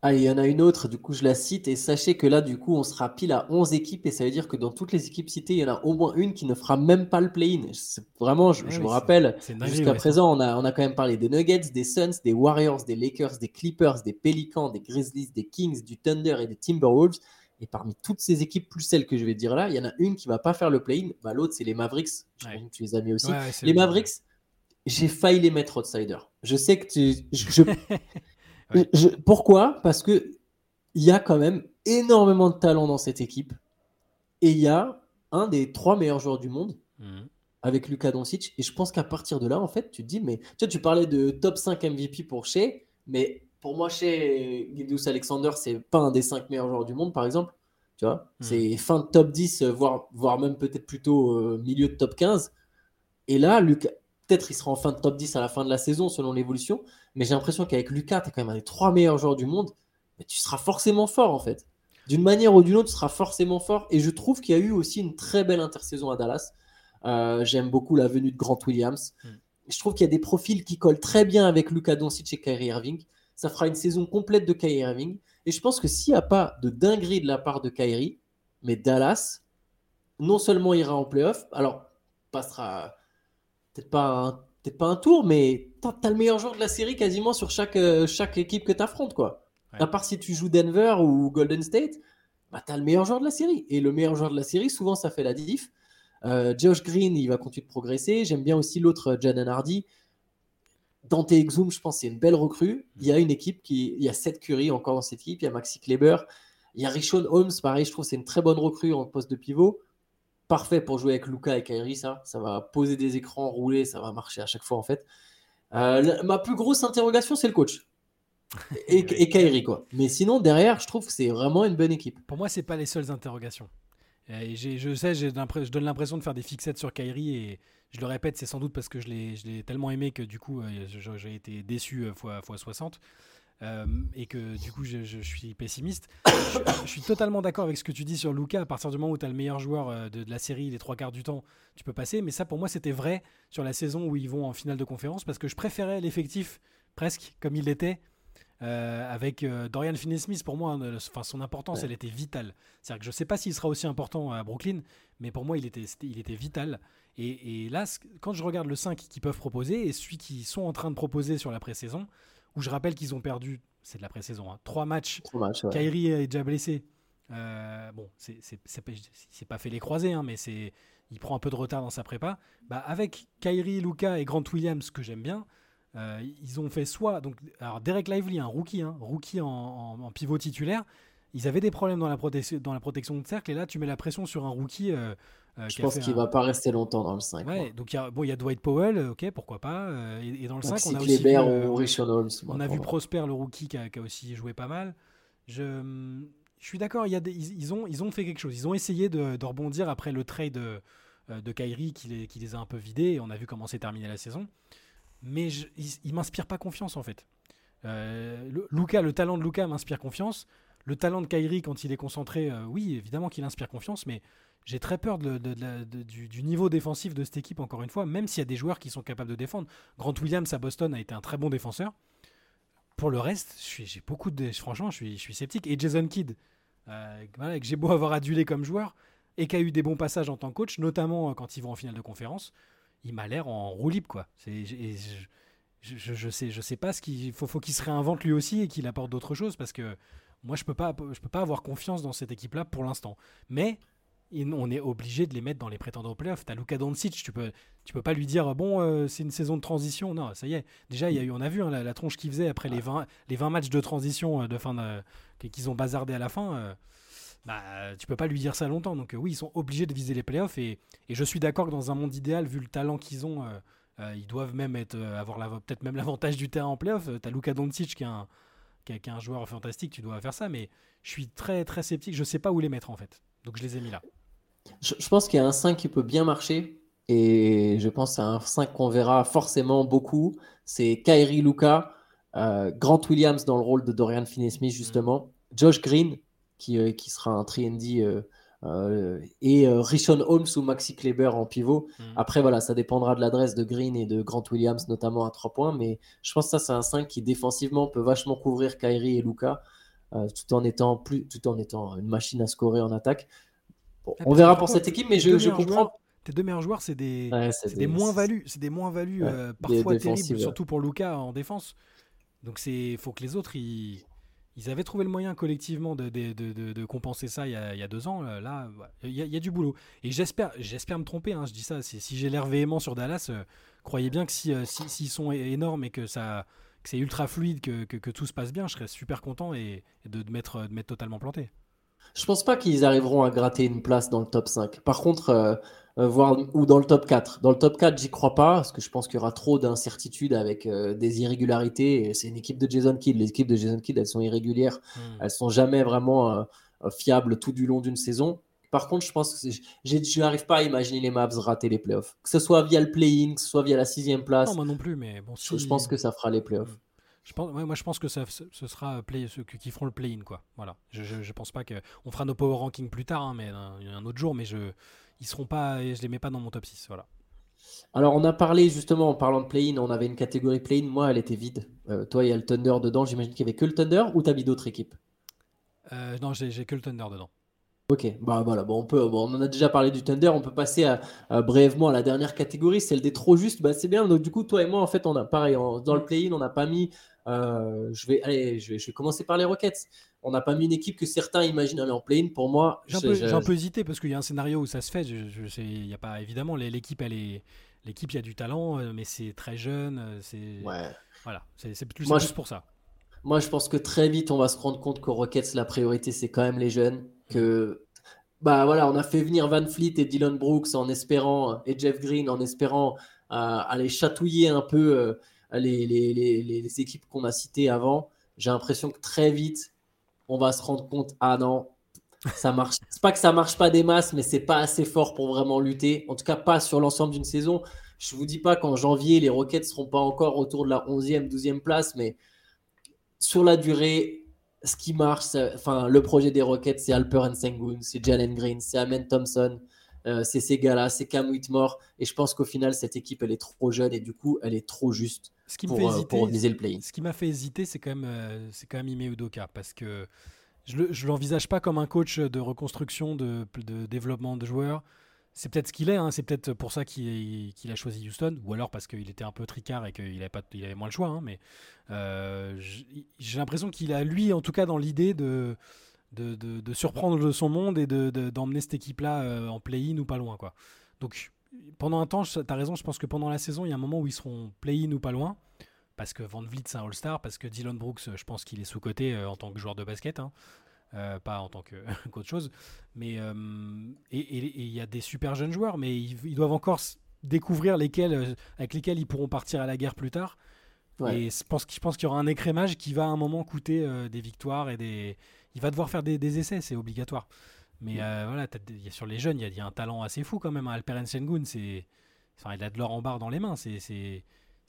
[SPEAKER 5] Ah, il y en a une autre, du coup, je la cite. Et sachez que là, du coup, on sera pile à 11 équipes. Et ça veut dire que dans toutes les équipes citées, il y en a au moins une qui ne fera même pas le play-in. Vraiment, je,
[SPEAKER 6] Eh
[SPEAKER 5] je
[SPEAKER 6] oui,
[SPEAKER 5] me rappelle, jusqu'à
[SPEAKER 6] ouais,
[SPEAKER 5] présent, on a, on a quand même parlé des Nuggets, des Suns, des Warriors, des Lakers, des Clippers, des Pelicans, des Grizzlies, des Kings, du Thunder et des Timberwolves. Et parmi toutes ces équipes, plus celles que je vais dire là, il y en a une qui va pas faire le play-in. Bah, L'autre, c'est les Mavericks.
[SPEAKER 6] Ouais.
[SPEAKER 5] tu les as mis aussi.
[SPEAKER 6] Ouais,
[SPEAKER 5] Les Mavericks, j'ai failli les mettre outsider. Je sais que tu. je- je-
[SPEAKER 6] Ouais.
[SPEAKER 5] je- pourquoi? Parce que il y a quand même énormément de talent dans cette équipe. Et il y a un des trois meilleurs joueurs du monde
[SPEAKER 6] Mhm.
[SPEAKER 5] avec Luka Doncic. Et je pense qu'à partir de là, en fait, tu te dis, mais tu vois, tu parlais de top 5 MVP pour Shea, mais pour moi, Shea Gilgeous Alexander, c'est pas un des 5 meilleurs joueurs du monde, par exemple. Tu vois,
[SPEAKER 6] Mhm.
[SPEAKER 5] c'est fin de top 10, euh, voire, voire même peut-être plutôt euh, milieu de top 15. Et là, Lucas, peut-être il sera en fin de top 10 à la fin de la saison selon l'évolution, mais j'ai l'impression qu'avec Lucas, tu es quand même un des trois meilleurs joueurs du monde, mais tu seras forcément fort en fait. D'une manière ou d'une autre, tu seras forcément fort. Et je trouve qu'il y a eu aussi une très belle intersaison à Dallas. Euh, J'aime beaucoup la venue de Grant Williams.
[SPEAKER 6] Mm.
[SPEAKER 5] Je trouve qu'il y a des profils qui collent très bien avec Luka Doncic et Kyrie Irving. Ça fera une saison complète de Kyrie Irving. Et je pense que s'il n'y a pas de dinguerie de la part de Kyrie, mais Dallas, non seulement ira en playoff, alors passera peut-être pas un, peut-être pas un tour, mais tu as le meilleur joueur de la série quasiment sur chaque, euh, chaque équipe que tu affrontes. Quoi.
[SPEAKER 6] Ouais.
[SPEAKER 5] À part si tu joues Denver ou Golden State, bah, tu as le meilleur joueur de la série. Et le meilleur joueur de la série, souvent, ça fait la diff. Euh, Josh Green, il va continuer de progresser. J'aime bien aussi l'autre, euh, Jaden Hardy. Dante Exum, je pense, c'est une belle recrue. Il y a une équipe qui. Il y a Seth Curry encore dans cette équipe. Il y a Maxi Kleber. Il y a Rishon Holmes, pareil, je trouve que c'est une très bonne recrue en poste de pivot. Parfait pour jouer avec Luca et Kyrie, ça. Ça va poser des écrans, rouler, ça va marcher à chaque fois, en fait. Euh, la- ma plus grosse interrogation, c'est le coach. Et, et Kyrie, quoi. Mais sinon, derrière, je trouve que c'est vraiment une bonne équipe.
[SPEAKER 6] Pour moi, c'est pas les seules interrogations. Et je sais, je donne l'impression de faire des fixettes sur Kyrie et je le répète, c'est sans doute parce que je l'ai tellement aimé que du coup, euh, j'ai été déçu euh, fois, fois 60 euh, et que du coup, je, je suis pessimiste. je, je suis totalement d'accord avec ce que tu dis sur Luca. À partir du moment où tu as le meilleur joueur euh, de, de la série, les trois quarts du temps, tu peux passer. Mais ça, pour moi, c'était vrai sur la saison où ils vont en finale de conférence parce que je préférais l'effectif presque comme il l'était. euh, avec euh, Dorian Finney-Smith, pour moi, hein, le- son importance,
[SPEAKER 5] Ouais.
[SPEAKER 6] elle était vitale. C'est-à-dire que je ne sais pas s'il sera aussi important à Brooklyn, mais pour moi, il était, il était vital. Et, et là, quand je regarde le 5 qu'ils peuvent proposer et celui qu'ils sont en train de proposer sur la pré-saison, où je rappelle qu'ils ont perdu, c'est de la pré-saison, hein, trois matchs,
[SPEAKER 5] ouais.
[SPEAKER 6] Kyrie est déjà blessé. Euh, bon, c'est pas, fait les croisés, hein, mais c'est il prend un peu de retard dans sa prépa. Bah, avec Kyrie, Luca et Grant Williams, que j'aime bien, euh, ils ont fait soit donc alors Derek Lively, un rookie, hein, rookie en, en- en pivot titulaire. Ils avaient des problèmes dans la, protection, dans la protection de cercle, et là, tu mets la pression sur un rookie. euh, euh,
[SPEAKER 5] Je pense qu'il
[SPEAKER 6] un-
[SPEAKER 5] va pas rester longtemps dans le 5.
[SPEAKER 6] Ouais, donc il y a, bon, il y a Dwight Powell, euh, ok, pourquoi pas. euh, et, et dans le 5, on a aussi vu,
[SPEAKER 5] Richard Holmes.
[SPEAKER 6] on a vu. Prosper, le rookie, qui a, qui a aussi joué pas mal. Je, je suis d'accord, il ils, ils ont, ils ont fait quelque chose. Ils ont essayé de, de rebondir après le trade de Kyrie qui les, qui les a un peu vidés. Et on a vu comment s'est terminée la saison. Mais je, ils, ils m'inspirent pas confiance en fait. Euh, le, Luka, le talent de Luca m'inspire confiance. Le talent de Kyrie, quand il est concentré, euh, oui, évidemment qu'il inspire confiance, mais j'ai très peur du, niveau défensif de cette équipe, encore une fois, même s'il y a des joueurs qui sont capables de défendre. Grant Williams à Boston a été un très bon défenseur. Pour le reste, j'ai beaucoup de. Franchement, je suis, sceptique. Et Jason Kidd, euh, que j'ai beau avoir adulé comme joueur, et qui a eu des bons passages en tant que coach, notamment euh, quand ils vont en finale de conférence, il m'a l'air en roue libre, je, je, sais, sais pas ce qu'il faut, faut qu'il se réinvente lui aussi et qu'il apporte d'autres choses parce que moi, je peux pas, je peux pas avoir confiance dans cette équipe-là pour l'instant. Mais on est obligé de les mettre dans les prétendants au playoff. T'as Luka Doncic, tu peux, tu peux pas lui dire bon, euh, c'est une saison de transition. Non, ça y est. Déjà, il y a eu, on a vu hein, la, la tronche qu'il faisait après les 20, les 20 matchs de transition euh, de fin de- qu'ils ont bazardé à la fin. euh, bah, tu peux pas lui dire ça longtemps. Donc euh, oui, ils sont obligés de viser les playoffs et, et je suis d'accord que dans un monde idéal, vu le talent qu'ils ont, ils doivent même être, avoir peut-être même l'avantage du terrain en playoff. T'as Luka Doncic qui est, un, qui, est- qui est un joueur fantastique, tu dois faire ça, mais je suis très très sceptique. Je sais pas où les mettre en fait. Donc je les ai mis là.
[SPEAKER 5] Je, je pense qu'il y a un 5 qui peut bien marcher. Et je pense à un 5 qu'on verra forcément beaucoup. C'est Kyrie Luca, euh, Grant Williams dans le rôle de Dorian Finney-Smith, justement. Josh Green, qui, euh, qui sera un 3D. Euh, et euh, Rishon Holmes ou Maxi Kleber en pivot.
[SPEAKER 6] Mhm.
[SPEAKER 5] Après, voilà, ça dépendra de l'adresse de Green et de Grant Williams, notamment à 3 points. Mais je pense que ça, c'est un 5 qui défensivement peut vachement couvrir Kyrie et Luca, euh, tout, en étant plus, tout en étant une machine à scorer en attaque. Bon,
[SPEAKER 6] Ah,
[SPEAKER 5] on verra pour cette équipe, mais je, comprends.
[SPEAKER 6] joueurs- Tes deux meilleurs joueurs, c'est des,
[SPEAKER 5] Ouais,
[SPEAKER 6] c'est des moins-values. C'est des moins-values
[SPEAKER 5] Ouais,
[SPEAKER 6] euh, parfois
[SPEAKER 5] défensives,
[SPEAKER 6] terribles,
[SPEAKER 5] ouais.
[SPEAKER 6] surtout pour Luca en défense. Donc il faut que les autres, ils, ils avaient trouvé le moyen collectivement de, compenser ça il y, a, deux ans. Euh, Là, il y, a- du boulot. Et j'espère, j'espère me tromper. hein, je dis ça. Si j'ai l'air véhément sur Dallas, euh, croyez bien que si, euh, si- s'ils sont énormes et que c'est ultra fluide, que, tout se passe bien, je serais super content et, de, mettre, de mettre totalement planté.
[SPEAKER 5] Je pense pas qu'ils arriveront à gratter une place dans le top 5. Par contre, euh, euh, voir ou dans le top 4. Dans le top 4, j'y crois pas parce que je pense qu'il y aura trop d'incertitudes avec euh, des irrégularités. C'est une équipe de Jason Kidd. Les équipes de Jason Kidd, elles sont irrégulières.
[SPEAKER 6] Hmm.
[SPEAKER 5] Elles sont jamais vraiment euh, fiables tout du long d'une saison. Par contre, je pense que je n'arrive pas à imaginer les Mavs rater les playoffs. Que ce soit via le play-in, que ce soit via la sixième place.
[SPEAKER 6] Non, moi non plus, mais bon,
[SPEAKER 5] je,
[SPEAKER 6] si-
[SPEAKER 5] je pense que ça fera les playoffs.
[SPEAKER 6] Je pense, ouais, moi, je pense que ça, ce sera play, ceux qui qui feront le play-in, quoi. Voilà. Je, je, je pense pas que on fera nos power rankings plus tard, hein, mais un, un autre jour, mais je, ils seront pas, je les mets pas dans mon top 6, voilà.
[SPEAKER 5] Alors, on a parlé justement en parlant de play-in, on avait une catégorie play-in. Moi, elle était vide. Euh, toi, il y a le Thunder dedans. J'imagine qu'il y avait que le Thunder ou t'as mis d'autres équipes?
[SPEAKER 6] Euh, non, j'ai que le Thunder dedans.
[SPEAKER 5] Ok, bah voilà, bon, on peut, bon, on en a déjà parlé du Thunder, on peut passer à, à brièvement à la dernière catégorie, celle des trop justes. Bah, c'est bien. Donc du coup, toi et moi, en fait, on a pareil dans le play-in, on n'a pas mis. euh, je vais, allez, je vais, je vais commencer par les Rockets. On n'a pas mis une équipe que certains imaginent aller en play-in. Pour moi,
[SPEAKER 6] J'ai un, peu- j'ai un peu hésité parce qu'il y a un scénario où ça se fait. Je, je sais, il y a pas évidemment l'équipe, elle est, l'équipe, il y a du talent, euh, mais c'est très jeune. euh, C'est
[SPEAKER 5] ouais.
[SPEAKER 6] voilà, c'est c'est plus,
[SPEAKER 5] Moi,
[SPEAKER 6] c'est plus
[SPEAKER 5] je-
[SPEAKER 6] pour ça.
[SPEAKER 5] Moi, je pense que très vite, on va se rendre compte qu'aux Rockets, la priorité, c'est quand même les jeunes. Que, bah voilà, on a fait venir Van Fleet et Dylan Brooks en espérant, et Jeff Green en espérant euh, aller chatouiller un peu euh, les, les- les équipes qu'on a citées avant. J'ai l'impression que très vite, on va se rendre compte, ah non, ça marche. C'est pas que ça marche pas des masses, mais c'est pas assez fort pour vraiment lutter. En tout cas, pas sur l'ensemble d'une saison. Je vous dis pas qu'en janvier, les Rockets seront pas encore autour de la 11e, 12e place, mais sur la durée, ce qui marche, enfin, le projet des Rockets, c'est Alper Sengun, c'est Jalen Green, c'est Amen Thompson, euh, c'est ces gars-là, c'est Cam Whitmore. Et je pense qu'au final, cette équipe, elle est trop jeune et du coup, elle est trop juste
[SPEAKER 6] Ce qui me
[SPEAKER 5] pour,
[SPEAKER 6] fait hésiter,
[SPEAKER 5] pour viser le play-in.
[SPEAKER 6] Ce qui m'a fait hésiter, c'est quand même, euh, c'est quand même Ime Udoka parce que je je l'envisage pas comme un coach de reconstruction, de, de développement de joueurs. C'est peut-être ce qu'il est, hein, c'est peut-être pour ça qu'il, a choisi Houston, ou alors parce qu'il était un peu tricard et qu'il avait, pas, il avait moins le choix. hein, mais euh, j'ai l'impression qu'il a, lui, en tout cas, dans l'idée de, de, de- de surprendre son monde et de, de- d'emmener cette équipe-là euh, en play-in ou pas loin. Quoi. Donc, pendant un temps, tu as raison, je pense que pendant la saison, il y a un moment où ils seront play-in ou pas loin parce que Van Vliet c'est un All-Star, parce que Dylan Brooks, je pense qu'il est sous-coté euh, en tant que joueur de basket. hein. euh, pas en tant que qu'autre chose. Mais euh, et il y a des super jeunes joueurs, mais ils, ils doivent encore découvrir lesquels, avec lesquels ils pourront partir à la guerre plus tard.
[SPEAKER 5] Ouais.
[SPEAKER 6] Et je pense, je pense qu'il y aura un écrémage qui va à un moment coûter euh, des victoires et des. Il va devoir faire des, des essais, c'est obligatoire. Mais euh, voilà, y a- sur les jeunes, il y, a- il y a un talent assez fou quand même. hein. Alperen Sengun, c'est, enfin, il a de l'or en barre dans les mains. C'est,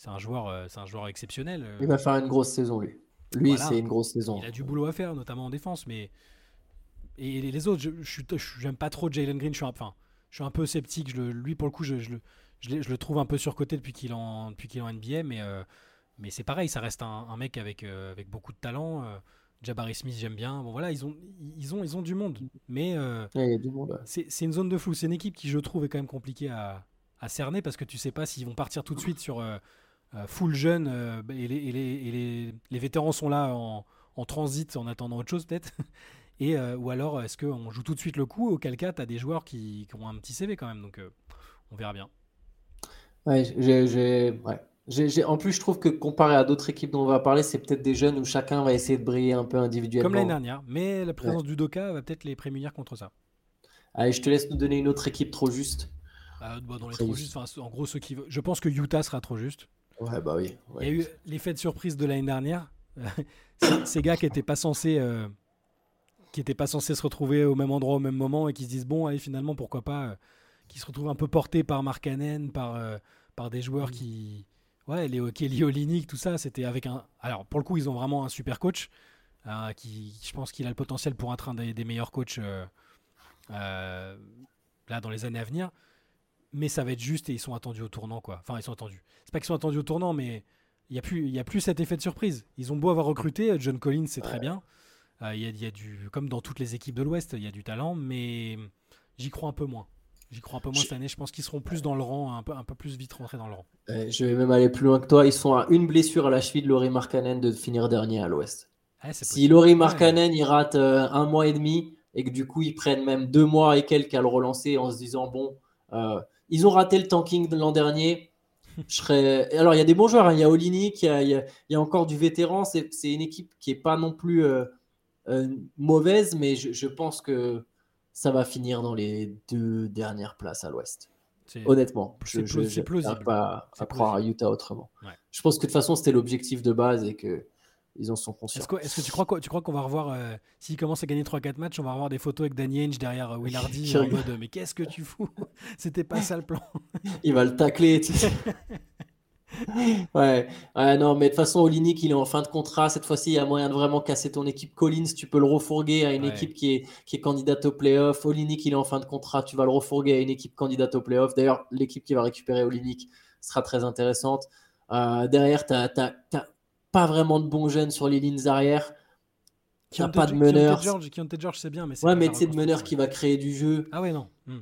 [SPEAKER 6] un joueur, euh, c'est un joueur exceptionnel. euh.
[SPEAKER 5] Il va faire une grosse saison, lui. Lui,
[SPEAKER 6] Voilà.
[SPEAKER 5] c'est une grosse saison.
[SPEAKER 6] Il a du boulot à faire, notamment en défense, mais et les- autres, je, j'aime pas trop Jalen Green. Je suis, un, enfin, je suis un peu sceptique. Je le- lui, pour le coup, je, je le, je, le trouve un peu surcoté depuis qu'il est en, depuis qu'il en NBA, mais euh, mais c'est pareil, ça reste un, un mec avec euh, avec beaucoup de talent. Jabari Smith, j'aime bien. Bon voilà, ils ont ils ont ils ont du monde, mais euh,
[SPEAKER 5] Ouais, ouais.
[SPEAKER 6] c'est une zone de flou. C'est une équipe qui, je trouve, est quand même compliquée à, à cerner parce que tu sais pas s'ils vont partir tout de suite sur euh, euh, full jeune euh, et, les, et les- et les- les vétérans sont là en, en transit en attendant autre chose peut-être. Et, ou alors est-ce qu'on joue tout de suite le coup? Auquel cas, tu as des joueurs qui, qui ont un petit CV quand même. Donc on verra bien.
[SPEAKER 5] Ouais, j'ai, ouais. En plus, je trouve que comparé à d'autres équipes dont on va parler, c'est peut-être des jeunes où chacun va essayer de briller un peu individuellement.
[SPEAKER 6] Comme l'année dernière. Mais la présence du Doka va peut-être les prémunir contre ça.
[SPEAKER 5] Allez, je te laisse nous donner une autre équipe trop juste.
[SPEAKER 6] Euh, bah, dans les trop
[SPEAKER 5] juste.
[SPEAKER 6] justes, en gros, ceux qui veulent- je pense que Utah sera trop juste.
[SPEAKER 5] Ouais, bah oui.
[SPEAKER 6] Il
[SPEAKER 5] ouais.
[SPEAKER 6] y a eu l'effet de surprise de l'année dernière. ces, gars qui n'étaient pas censés, euh, qui étaient pas censés se retrouver au même endroit au même moment et qui se disent bon, allez finalement pourquoi pas, euh, qui se retrouvent un peu portés par Markkanen, par euh, par des joueurs qui, ouais, les Kelly Olynyk, tout ça, c'était avec un. Alors pour le coup, ils ont vraiment un super coach euh, qui, je pense qu'il a le potentiel pour être un des, des meilleurs coachs euh, euh, là dans les années à venir. Mais ça va être juste et ils sont attendus au tournant quoi. Enfin, ils sont attendus. C'est pas qu'ils sont attendus au tournant, mais il n'y a, plus- il y a plus cet effet de surprise. Ils ont beau avoir recruté, John Collins, c'est très bien. Il y, a, il y a du, comme dans toutes les équipes de l'Ouest, il y a du talent, mais j'y crois un peu moins. J'y crois un peu moins
[SPEAKER 5] Je-
[SPEAKER 6] cette année. Je pense qu'ils seront plus dans le rang, un peu, un peu plus vite rentrés dans le rang.
[SPEAKER 5] Je vais même aller plus loin que toi. Ils sont à une blessure à la cheville de Laurie Markkanen de finir dernier à l'Ouest. Si. Laurie
[SPEAKER 6] Ouais.
[SPEAKER 5] Markkanen il rate euh, un mois et demi et que du coup ils prennent même deux mois et quelques à le relancer en se disant bon, euh, ils ont raté le tanking de l'an dernier. Je serais... Alors il y a des bons joueurs, hein. il y a Olinik, il y a, il y a- il y a encore du vétéran. C'est une équipe qui est pas non plus euh, mauvaise, mais je, je pense que ça va finir dans les deux dernières places à l'Ouest. Honnêtement, je je
[SPEAKER 6] plausible.
[SPEAKER 5] pas à croire à. Utah autrement.
[SPEAKER 6] Ouais.
[SPEAKER 5] Je pense que de toute façon c'était l'objectif de base et que ils en sont conscients.
[SPEAKER 6] Est-ce que, tu crois, quoi- tu crois qu'on va revoir, euh, s'ils commencent à gagner 3-4 matchs, on va revoir des photos avec Danny Ainge derrière euh, Will Hardy
[SPEAKER 5] Je
[SPEAKER 6] en mode mais qu'est-ce que tu fous? C'était pas ça le plan.
[SPEAKER 5] Il va le tacler. ouais. ouais, non, mais de toute façon, Olinik, il est en fin de contrat. Cette fois-ci, il y a moyen de vraiment casser ton équipe. Collins, tu peux le refourguer à une
[SPEAKER 6] Ouais.
[SPEAKER 5] équipe qui est, qui est candidate au playoff. Olinik, il est en fin de contrat. Tu vas le refourguer à une équipe candidate au playoff. D'ailleurs, l'équipe qui va récupérer Olinik sera très intéressante. Euh, derrière, tu n'as pas vraiment de bons jeunes sur les lignes arrière. Tu n'as pas de meneur.
[SPEAKER 6] George, George, c'est bien, mais c'est
[SPEAKER 5] Ouais, mais tu sais, de meneur qui va créer du jeu.
[SPEAKER 6] Ah ouais, non. Hmm.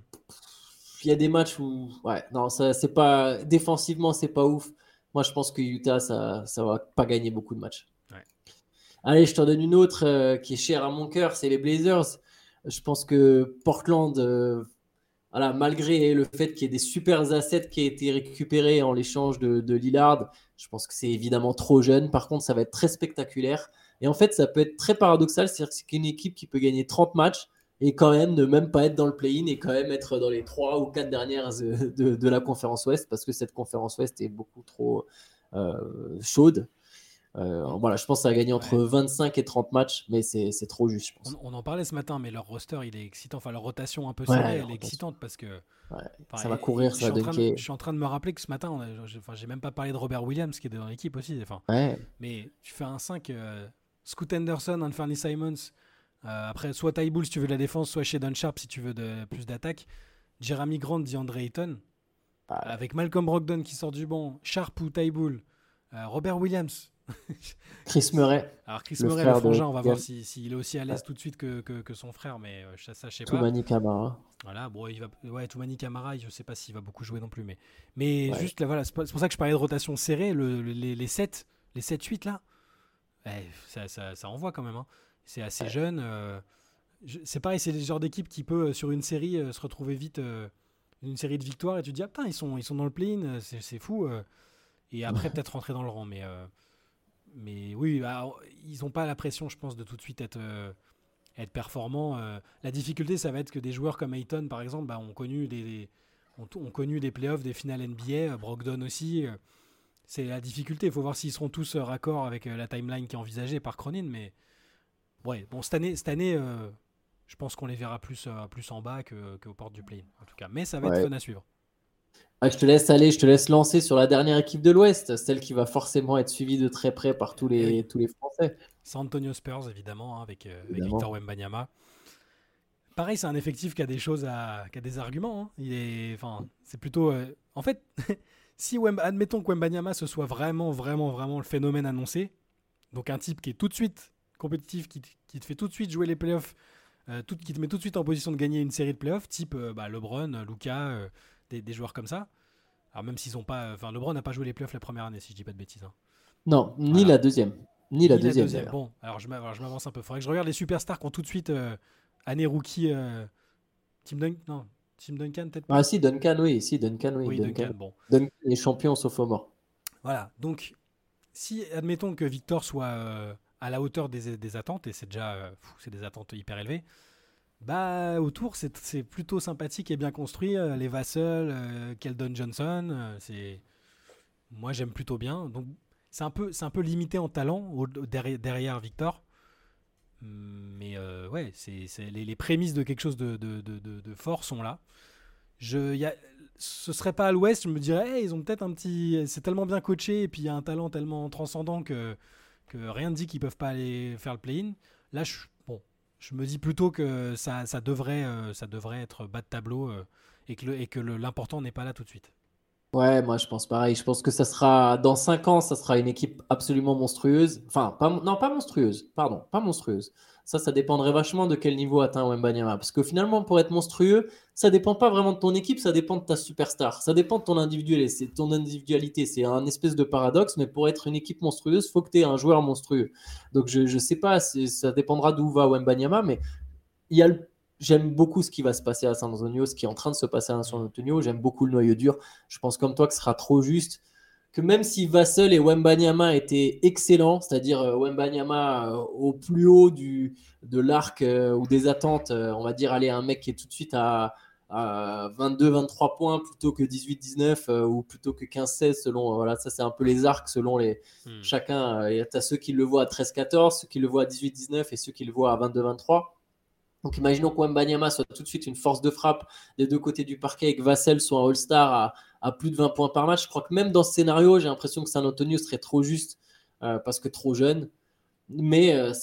[SPEAKER 5] il y a des matchs où ouais non ça c'est pas défensivement c'est pas ouf moi je pense que Utah ça ça va pas gagner beaucoup de matchs.
[SPEAKER 6] Ouais.
[SPEAKER 5] allez je t'en donne une autre euh, qui est chère à mon cœur c'est les Blazers. Je pense que Portland euh, voilà malgré le fait qu'il y ait des super assets qui aient été récupérés en l'échange de, de Lillard je pense que c'est évidemment trop jeune. Par contre ça va être très spectaculaire. Et en fait ça peut être très paradoxal c'est-à-dire que c'est une équipe qui peut gagner 30 matchs et quand même ne même pas être dans le play-in et quand même être dans les trois ou quatre dernières euh, de, de la conférence Ouest parce que cette conférence Ouest est beaucoup trop euh, chaude. Euh, voilà, je pense que ça va gagner entre 25 et 30 matchs, mais c'est c'est trop juste, je pense.
[SPEAKER 6] On, on en parlait ce matin, mais leur roster, il est excitant. Enfin, leur rotation un peu serrée, elle est excitante parce que.
[SPEAKER 5] Ouais,
[SPEAKER 6] enfin,
[SPEAKER 5] ça va courir, ça va
[SPEAKER 6] je suis en train de-
[SPEAKER 5] dunker.
[SPEAKER 6] Je suis en train de me rappeler que ce matin, a- j'ai enfin, j'ai même pas parlé de Robert Williams qui est dans l'équipe aussi. Enfin, mais tu fais un 5, euh, Scoot Henderson, Anthony Simons. Euh, après, soit Tybull si tu veux de la défense, soit chez Sharp si tu veux de, plus d'attaque. Jeremy Grant, DeAndre Ayton.
[SPEAKER 5] Ah.
[SPEAKER 6] Avec Malcolm Brogdon qui sort du banc, Sharp ou Tybull, euh, Robert Williams.
[SPEAKER 5] Chris Murray,
[SPEAKER 6] Alors Chris
[SPEAKER 5] Le
[SPEAKER 6] Murray,
[SPEAKER 5] frère
[SPEAKER 6] le
[SPEAKER 5] de
[SPEAKER 6] frangin, on va voir s'il si, s'il est aussi à l'aise tout de suite que, que, que son frère, mais euh, ça, ça, je sais pas.
[SPEAKER 5] Toumani Kamara.
[SPEAKER 6] Voilà, bon, il va, ouais, Toumani Camara, je sais pas s'il va beaucoup jouer non plus, mais, mais
[SPEAKER 5] Ouais.
[SPEAKER 6] juste là, voilà, c'est pour ça que je parlais de rotation serrée, le, le- les, les 7, les 7-8 là, ouais, ça, ça, ça envoie quand même. hein. C'est assez jeune. euh, je- c'est pareil, c'est le genre d'équipe qui peut, euh, sur une série, euh, se retrouver vite, euh, une série de victoires, et tu te dis, ah putain, ils sont, ils sont dans le play-in, euh, c'est c'est fou. euh. et après, peut-être rentrer dans le rang, mais, euh, mais oui, bah, ils n'ont pas la pression, je pense, de tout de suite être. euh, être performant. Euh, la difficulté, ça va être que des joueurs comme Ayton, par exemple, bah, ont, connu des, ont, connu des playoffs, des finales NBA, Brogdon aussi. c'est la difficulté. Il faut voir s'ils seront tous raccords avec la timeline qui est envisagée par Cronin. Mais ouais, bon, cette année, cette année je pense qu'on les verra plus, plus en bas qu'aux portes du play en tout cas. Mais ça va être fun à suivre.
[SPEAKER 5] Ah, je te laisse aller, je te laisse lancer sur la dernière équipe de l'Ouest, celle qui va forcément être suivie de très près par tous les, tous les Français.
[SPEAKER 6] San Antonio Spurs, évidemment, hein, avec, euh, Victor Wembanyama. Pareil, c'est un effectif qui a des choses à, qui a des arguments. Hein. Il est, enfin, c'est plutôt, euh, en fait, si admettons que Wembanyama ce soit vraiment, vraiment, vraiment le phénomène annoncé, donc un type qui est tout de suite compétitif, qui, qui te fait tout de suite jouer les playoffs, euh, tout, qui te met tout de suite en position de gagner une série de playoffs, type bah, LeBron, Luca des, joueurs comme ça. Alors même s'ils ont pas, enfin LeBron n'a pas joué les playoffs la première année si je dis pas de bêtises. Hein.
[SPEAKER 5] Non, ni la deuxième, ni la deuxième.
[SPEAKER 6] bon, alors je m'avance un peu. Faudrait que je regarde les superstars qui ont tout de suite euh, année rookie. Euh, Tim Duncan, non, Tim Duncan peut-être.
[SPEAKER 5] Ah si Duncan, oui, si Duncan, oui. Duncan, bon. Duncan est champion sauf au mort.
[SPEAKER 6] Voilà, donc si admettons que Victor soit euh, à la hauteur des, attentes et c'est déjà, c'est des attentes hyper élevées. Bah, autour, c'est plutôt sympathique et bien construit. Euh, les Vassell, euh, Keldon Johnson, euh, c'est moi j'aime plutôt bien. Donc c'est un peu c'est un peu limité en talent derrière, Victor. Mais ouais, c'est les, prémices de quelque chose de, fort sont là. Je, y a, ce serait pas à l'ouest, je me dirais, ils ont peut-être un petit. C'est tellement bien coaché et puis il y a un talent tellement transcendant que, que rien ne dit qu'ils peuvent pas aller faire le play-in. Là, je je me dis plutôt que ça, devrait, euh, ça devrait être bas de tableau euh, et que, et que l'important n'est pas là tout de suite.
[SPEAKER 5] Ouais, moi je pense pareil. Je pense que ça sera dans 5 ans, ça sera une équipe absolument monstrueuse. Enfin, pas, non, pas monstrueuse, pardon, pas monstrueuse. Ça, ça dépendrait vachement de quel niveau atteint Wembanyama. Parce que finalement, pour être monstrueux, ça dépend pas vraiment de ton équipe, ça dépend de ta superstar. Ça dépend de ton individualité. Ton individualité, c'est un espèce de paradoxe, mais pour être une équipe monstrueuse, faut que tu aies un joueur monstrueux. Donc je ne sais pas, ça dépendra d'où va Wembanyama, mais il y a J'aime beaucoup ce qui va se passer à San Antonio, ce qui est en train de se passer à San Antonio. J'aime beaucoup le noyau dur. Je pense comme toi que ce sera trop juste que même si Vassel et Wembanyama étaient excellents, c'est-à-dire euh, Wembanyama euh, au plus haut du, de l'arc euh, ou des attentes, on va dire aller un mec qui est tout de suite à, 22-23 points plutôt que 18-19 ou plutôt que 15-16 selon voilà ça c'est un peu les arcs selon les hmm. chacun il y a ceux qui le voient à 13-14 ceux qui le voient à 18-19 et ceux qui le voient à 22-23 donc imaginons que Wembanyama soit tout de suite une force de frappe des deux côtés du parquet et que Vassell soit un All-Star à, plus de 20 points par match. Je crois que même dans ce scénario, j'ai l'impression que San Antonio serait trop juste euh, parce que trop jeune. Mais euh, ça